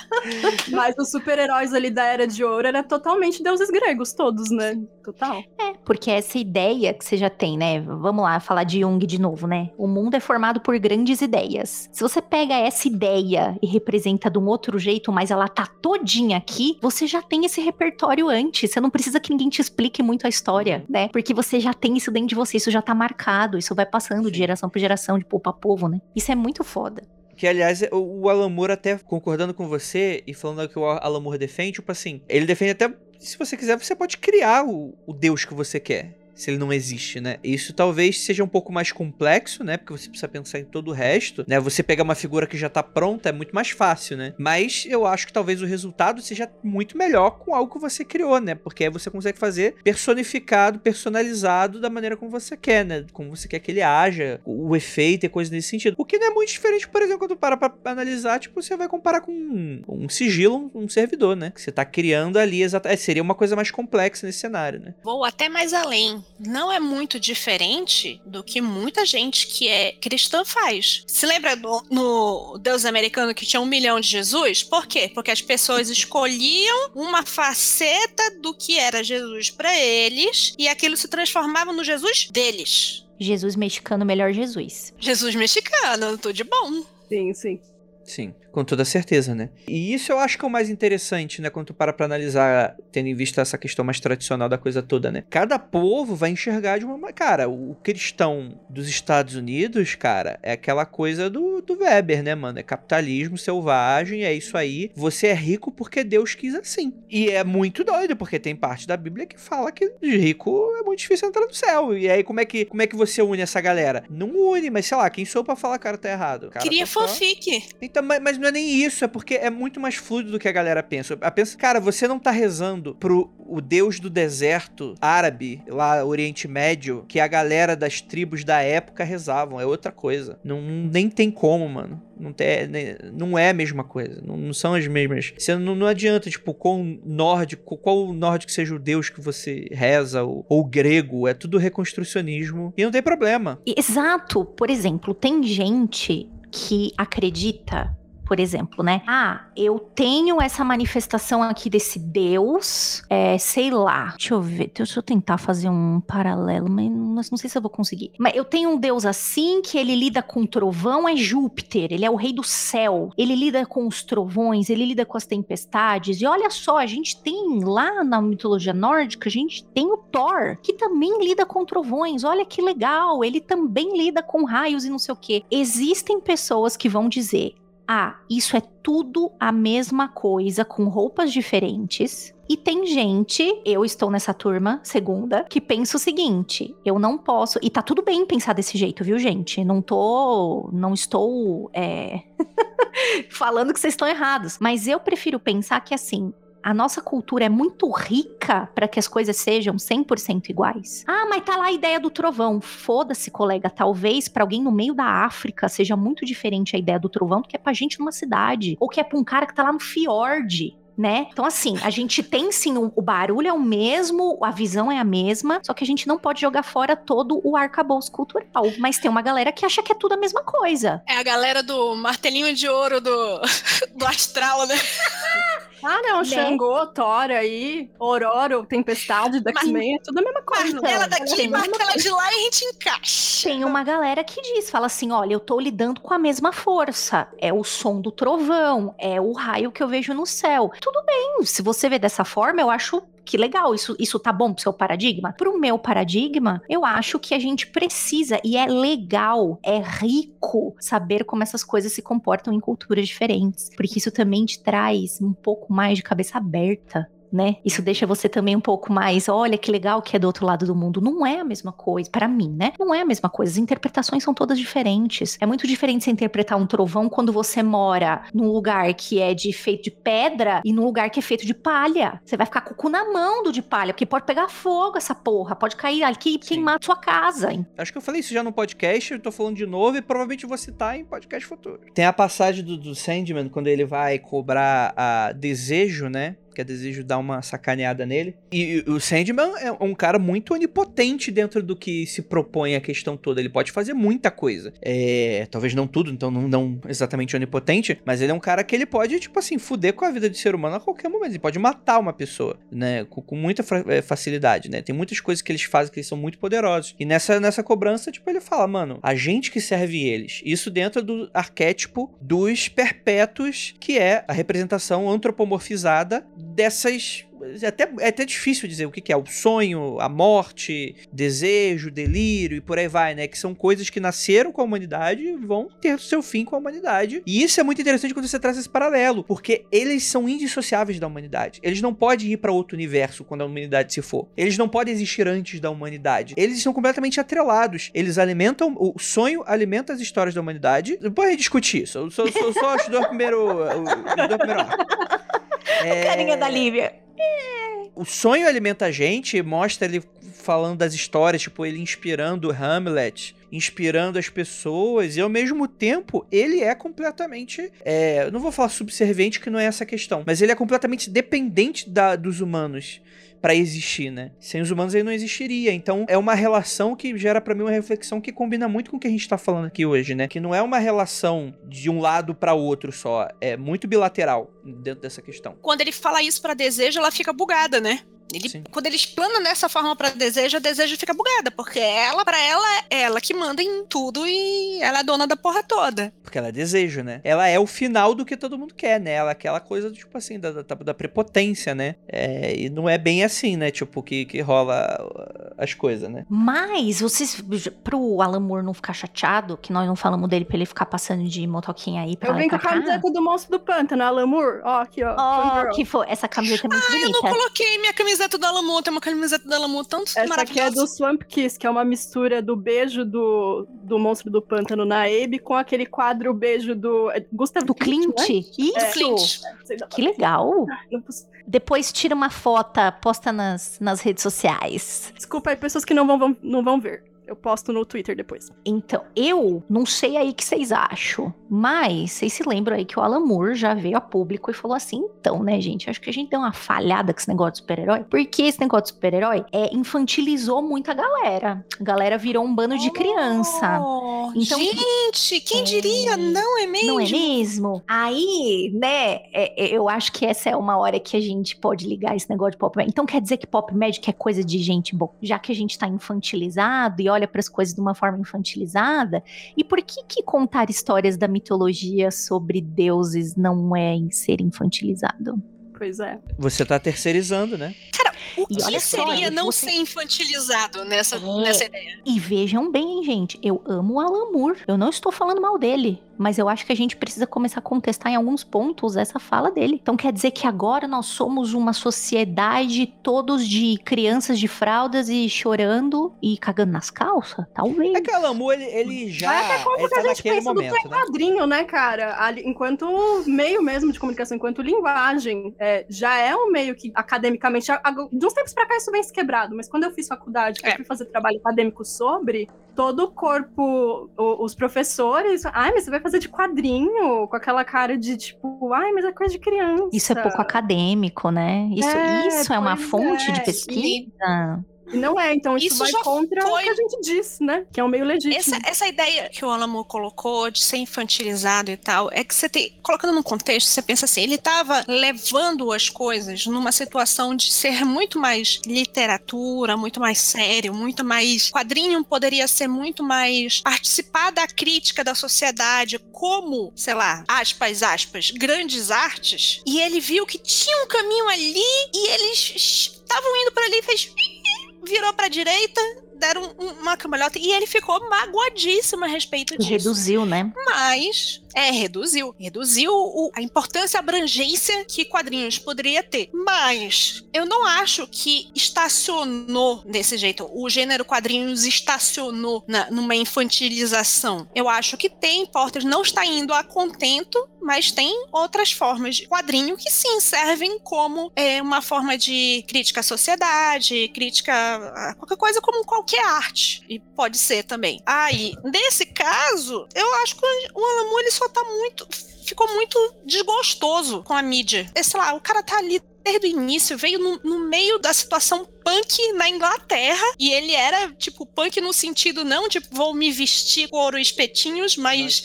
Mas os super-heróis ali da Era de Ouro era totalmente deuses gregos, todos, né? Total. É, porque essa ideia que você já tem, né? Vamos lá falar de Jung de novo, né? O mundo é formado por grandes ideias. Se você pega essa ideia e representa de um outro jeito, mas ela tá todinha aqui, você já tem esse repertório antes. Você não precisa que ninguém te explique muito a história, né? Porque você já tem isso dentro de você, isso já tá marcado, isso vai passando de geração por geração, de povo a povo, né? Isso é muito foda. Que, aliás, o Alan Moore até concordando com você e falando que o Alan Moore defende, tipo assim, ele defende até, se você quiser, você pode criar o, o Deus que você quer. Se ele não existe, né? Isso talvez seja um pouco mais complexo, né? Porque você precisa pensar em todo o resto, né? Você pegar uma figura que já tá pronta é muito mais fácil, né? Mas eu acho que talvez o resultado seja muito melhor com algo que você criou, né? Porque aí você consegue fazer personificado, personalizado da maneira como você quer, né? Como você quer que ele haja, o efeito e coisas nesse sentido. O que não é muito diferente, por exemplo, quando para pra analisar, tipo, você vai comparar com um, um sigilo, um, servidor, né? Que você tá criando ali exatamente. seria uma coisa mais complexa nesse cenário, né? Vou até mais além. Não é muito diferente do que muita gente que é cristã faz. Se lembra do, no Deus americano que tinha um milhão de Jesus? Por quê? Porque as pessoas escolhiam uma faceta do que era Jesus pra eles e aquilo se transformava no Jesus deles. Jesus mexicano, melhor Jesus. Jesus mexicano, tudo de bom. Sim, sim. Sim, com toda certeza, né? E isso eu acho que é o mais interessante, né? Quando tu para pra analisar, tendo em vista essa questão mais tradicional da coisa toda, né? Cada povo vai enxergar de uma. ma- Cara, o cristão dos Estados Unidos, cara, é aquela coisa do, do Weber, né, mano? É capitalismo selvagem, é isso aí. Você é rico porque Deus quis assim. E é muito doido, porque tem parte da Bíblia que fala que de rico é muito difícil entrar no céu. E aí, como é que, como é que você une essa galera? Não une, mas sei lá, quem sou pra falar, cara, tá errado? Cara Queria tá fanfic. então, mas, mas não é nem isso, é porque é muito mais fluido do que a galera pensa. A pensa, cara, você não tá rezando pro o deus do deserto árabe, lá Oriente Médio, que a galera das tribos da época rezavam. É outra coisa. Não, nem tem como, mano. Não, tem, não é a mesma coisa. Não, não são as mesmas. Você não, não adianta, tipo, qual nórdico, qual nórdico seja o deus que você reza, ou, ou grego. É tudo reconstrucionismo. E não tem problema. Exato. Por exemplo, tem gente que acredita, por exemplo, né? Ah, eu tenho essa manifestação aqui desse Deus, é, sei lá. Deixa eu ver, deixa eu tentar fazer um paralelo, mas não, mas não sei se eu vou conseguir. Mas eu tenho um Deus assim que ele lida com trovão, é Júpiter, ele é o rei do céu. Ele lida com os trovões, ele lida com as tempestades. E olha só, a gente tem lá na mitologia nórdica, a gente tem o Thor, que também lida com trovões. Olha que legal, ele também lida com raios e não sei o quê. Existem pessoas que vão dizer: ah, isso é tudo a mesma coisa, com roupas diferentes. E tem gente, eu estou nessa turma, segunda, que pensa o seguinte: eu não posso. E tá tudo bem pensar desse jeito, viu, gente? Não tô. Não estou. é, (laughs) falando que vocês estão errados. Mas eu prefiro pensar que assim. A nossa cultura é muito rica para que as coisas sejam 100% iguais. Ah, mas tá lá a ideia do trovão. Foda-se, colega. Talvez para alguém no meio da África seja muito diferente a ideia do trovão do que é pra gente numa cidade. Ou que é pra um cara que tá lá no fiord. Né? Então, assim, a gente tem sim, o, o barulho é o mesmo, a visão é a mesma, só que a gente não pode jogar fora todo o arcabouço cultural. Mas tem uma galera que acha que é tudo a mesma coisa. É a galera do martelinho de ouro do, (laughs) do astral, né? (laughs) Ah, não, Né? Xangô, Thor aí, Ororo, Tempestade, X-Men, é tudo a mesma coisa. Martela daqui, martela de lá e a gente encaixa. Tem uma galera que diz, fala assim, olha, eu tô lidando com a mesma força. É o som do trovão, é o raio que eu vejo no céu. Tudo bem, se você vê dessa forma, eu acho que legal, isso, isso tá bom pro seu paradigma? Pro meu paradigma, eu acho que a gente precisa e é legal, é rico saber como essas coisas se comportam em culturas diferentes, porque isso também te traz um pouco mais de cabeça aberta né? Isso deixa você também um pouco mais, olha que legal que é do outro lado do mundo. Não é a mesma coisa, para mim, né? Não é a mesma coisa. As interpretações são todas diferentes. É muito diferente você interpretar um trovão quando você mora num lugar que é de feito de pedra e num lugar que é feito de palha. Você vai ficar com o cu na mão do de palha, porque pode pegar fogo essa porra, pode cair aqui e queimar sua casa. Hein? Acho que eu falei isso já no podcast, eu tô falando de novo e provavelmente vou citar em podcast futuro. Tem a passagem do, do Sandman, quando ele vai cobrar a desejo, né? Que é desejo dar uma sacaneada nele. E, e o Sandman é um cara muito onipotente dentro do que se propõe a questão toda. Ele pode fazer muita coisa. É, talvez não tudo, então não, não exatamente onipotente, mas ele é um cara que ele pode, tipo assim, fuder com a vida de ser humano a qualquer momento. Ele pode matar uma pessoa, né? Com, com muita é, facilidade, né? Tem muitas coisas que eles fazem que eles são muito poderosos. E nessa, nessa cobrança, tipo, ele fala, mano, a gente que serve eles. Isso dentro do arquétipo dos perpétuos, que é a representação antropomorfizada dessas é até, é até difícil dizer o que, que, é o sonho, a morte, desejo, delírio e por aí vai, né? Que são coisas que nasceram com a humanidade e vão ter seu fim com a humanidade. E isso é muito interessante quando você traz esse paralelo, porque eles são indissociáveis da humanidade. Eles não podem ir para outro universo quando a humanidade se for. Eles não podem existir antes da humanidade. Eles estão completamente atrelados. Eles alimentam, o sonho alimenta as histórias da humanidade. Depois discutir isso. Eu só o do primeiro, o, do primeiro (laughs) É... A carinha da Lívia. O sonho alimenta a gente, mostra ele falando das histórias, tipo, ele inspirando Hamlet, inspirando as pessoas, e ao mesmo tempo ele é completamente. É, não vou falar subserviente, que não é essa questão, mas ele é completamente dependente da, dos humanos para existir, né? Sem os humanos ele não existiria. Então é uma relação que gera para mim uma reflexão que combina muito com o que a gente tá falando aqui hoje, né? Que não é uma relação de um lado para outro só, é muito bilateral dentro dessa questão. Quando ele fala isso para desejo, ela fica bugada, né? Ele, quando ele explana dessa forma para desejo, a desejo fica bugada, porque ela, para ela, ela que manda em tudo e ela é dona da porra toda. Porque ela é desejo, né? Ela é o final do que todo mundo quer, né? Ela é aquela coisa, tipo assim, da, da, da prepotência, né? É, e não é bem assim, né? Tipo, que, que rola uh, as coisas, né? Mas, vocês, pro Alan Moore não ficar chateado, que nós não falamos dele pra ele ficar passando de motoquinha aí pra Eu vim com a camiseta do Monstro do Pântano, Alan Moore. Ó, aqui, ó. Ó, oh, que foi. Essa camiseta é muito ah, bonita. eu não coloquei minha camiseta do Alamo, tem uma camiseta do Alamo tão Essa aqui é do Swamp Kiss, que é uma mistura do beijo do, do Monstro do Pântano na Abe com aquele quadro beijo do é, Gustav Do Clint? Clint. Né? Isso! É. Clint. Que legal! Depois tira uma foto, posta nas, nas redes sociais. Desculpa aí, pessoas que não vão, vão, não vão ver. Eu posto no Twitter depois. Então, eu não sei aí o que vocês acham, mas vocês se lembram aí que o Alan Moore já veio a público e falou assim: então, né, gente, acho que a gente deu uma falhada com esse negócio de super-herói, porque esse negócio de super-herói é, infantilizou muito a galera. A galera virou um bando de criança. Oh, então, gente, quem é, diria? Não é mesmo? Não é mesmo? Aí, né, é, é, eu acho que essa é uma hora que a gente pode ligar esse negócio de pop. Então quer dizer que pop magic é coisa de gente bom, já que a gente tá infantilizado e olha para as coisas de uma forma infantilizada. E por que que contar histórias da mitologia sobre deuses não é em ser infantilizado? Pois é. Você tá terceirizando, né? Cara, o e que seria não você... ser infantilizado nessa, é. nessa ideia? E vejam bem, hein, gente. Eu amo o Alan Moore. Eu não estou falando mal dele mas eu acho que a gente precisa começar a contestar em alguns pontos essa fala dele. Então quer dizer que agora nós somos uma sociedade todos de crianças de fraldas e chorando e cagando nas calças? Talvez. É que o Alamu, ele, ele já. Vai até como que tá a gente pensa momento, do né? quadrinho, né, cara? Enquanto meio mesmo de comunicação, enquanto linguagem, é, já é um meio que academicamente. De uns tempos pra cá isso vem se quebrado, mas quando eu fiz faculdade, é. eu fui fazer trabalho acadêmico sobre, todo o corpo, os professores. Ai, mas você vai fazer de quadrinho, com aquela cara de tipo, ai, mas é coisa de criança. Isso é pouco acadêmico, né? Isso é, isso é uma fonte é. de pesquisa. E não é, então isso, isso vai contra foi... o que a gente disse, né? Que é um meio legítimo. Essa, essa ideia que o Alamo colocou de ser infantilizado e tal, é que você tem, colocando num contexto, você pensa assim, ele estava levando as coisas numa situação de ser muito mais literatura, muito mais sério, muito mais quadrinho poderia ser muito mais participar da crítica da sociedade como, sei lá, aspas, aspas, grandes artes, e ele viu que tinha um caminho ali e eles estavam indo por ali, fez. Virou pra direita, deram um- uma cambalhota e ele ficou magoadíssimo a respeito disso. Reduziu, né? Mas, é, reduziu. Reduziu o- a importância, a abrangência que quadrinhos poderia ter. Mas, eu não acho que estacionou desse jeito. O gênero quadrinhos estacionou na- numa infantilização. Eu acho que tem portas, não está indo a contento, mas tem outras formas de quadrinho que sim servem como é, uma forma de crítica à sociedade, crítica a qualquer coisa como qualquer arte. E pode ser também. Aí, nesse caso, eu acho que o Alan Moore ele tá muito. Ficou muito desgostoso com a mídia. É, sei lá, o cara tá ali desde o início, veio no, no meio da situação punk na Inglaterra. E ele era, tipo, punk no sentido não, tipo, vou me vestir couro e espetinhos, mas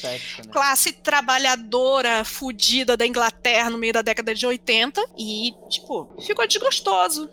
classe trabalhadora fudida da Inglaterra no meio da década de 80 e, tipo, ficou desgostoso.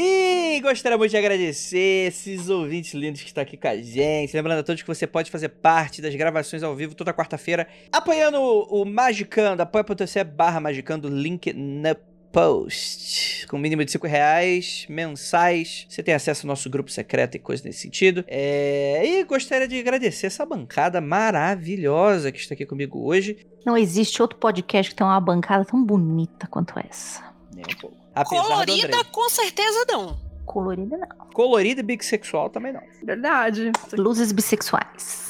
E gostaria de agradecer esses ouvintes lindos que estão aqui com a gente. Lembrando a todos que você pode fazer parte das gravações ao vivo toda quarta-feira, apoiando o, Magicando, apoia.se barra Magicando, link no post. Com mínimo de 5 reais mensais. Você tem acesso ao nosso grupo secreto e coisa nesse sentido. É, E gostaria de agradecer essa bancada maravilhosa que está aqui comigo hoje. Não existe outro podcast que tem uma bancada tão bonita quanto essa. Nem um pouco. Apesar Colorida, com certeza não. Colorida não. Colorida e bissexual também não. Verdade. Luzes bissexuais.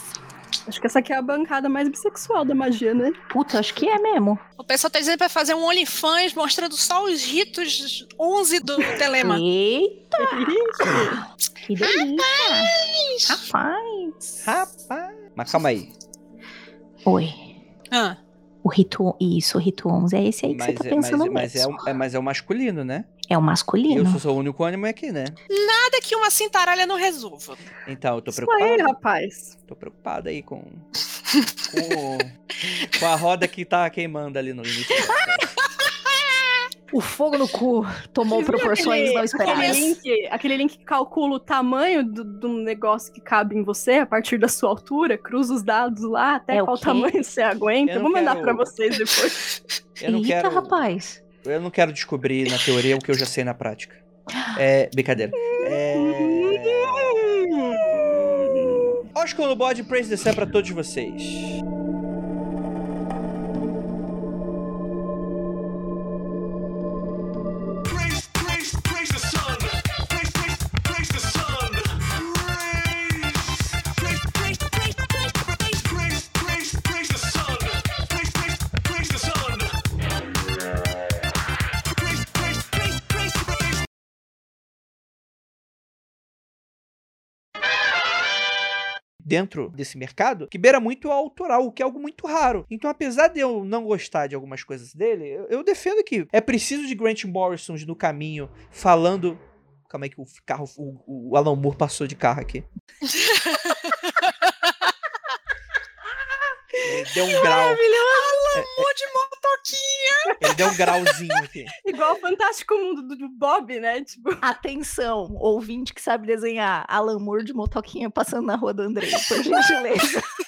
Acho que essa aqui é a bancada mais bissexual da magia, né? Puta, acho que é mesmo. O pessoal tá dizendo pra fazer um OnlyFans mostrando só os ritos 11 do (laughs) Telema. Eita, que delícia. Rapaz. Rapaz. Mas calma aí. Oi. Ah, O rito, isso, o rito 11 é esse aí que Mas você tá é, pensando mas, mas é, mesmo. o- é- mas é o masculino, né? É o Eu masculino. sou, sou o único ânimo aqui, né? nada que uma cintaralha não resolva. Então, eu tô Isso preocupado. aí, rapaz. Tô preocupado aí com. com, com a roda que tá queimando ali no início. (laughs) O fogo no cu tomou proporções aquele- não Aquele esperadas. link, aquele link que calcula o tamanho do, do negócio que cabe em você a partir da sua altura, cruza os dados lá até É o qual quê? tamanho você aguenta. Eu vou mandar quero- pra vocês depois. (laughs) Eu não Eita, quero. rapaz. Eu não quero descobrir na teoria o que eu já sei na prática. É. Brincadeira. É. (laughs) Oscar no bode, praise the sun pra todos vocês. Dentro desse mercado que beira muito ao autoral, o que é algo muito raro. Então, apesar de eu não gostar de algumas coisas dele, eu, eu defendo que é preciso de Grant Morrison no caminho falando. Calma aí que o carro, o, o Alan Moore passou de carro aqui. (laughs) Ele deu um grau, Amor de motoquinha! ele deu um grauzinho aqui. Igual o Fantástico Mundo do, do Bob, né? Tipo, Atenção, ouvinte que sabe desenhar Alan Moore de motoquinha passando na rua do Andrei, por gentileza. (laughs)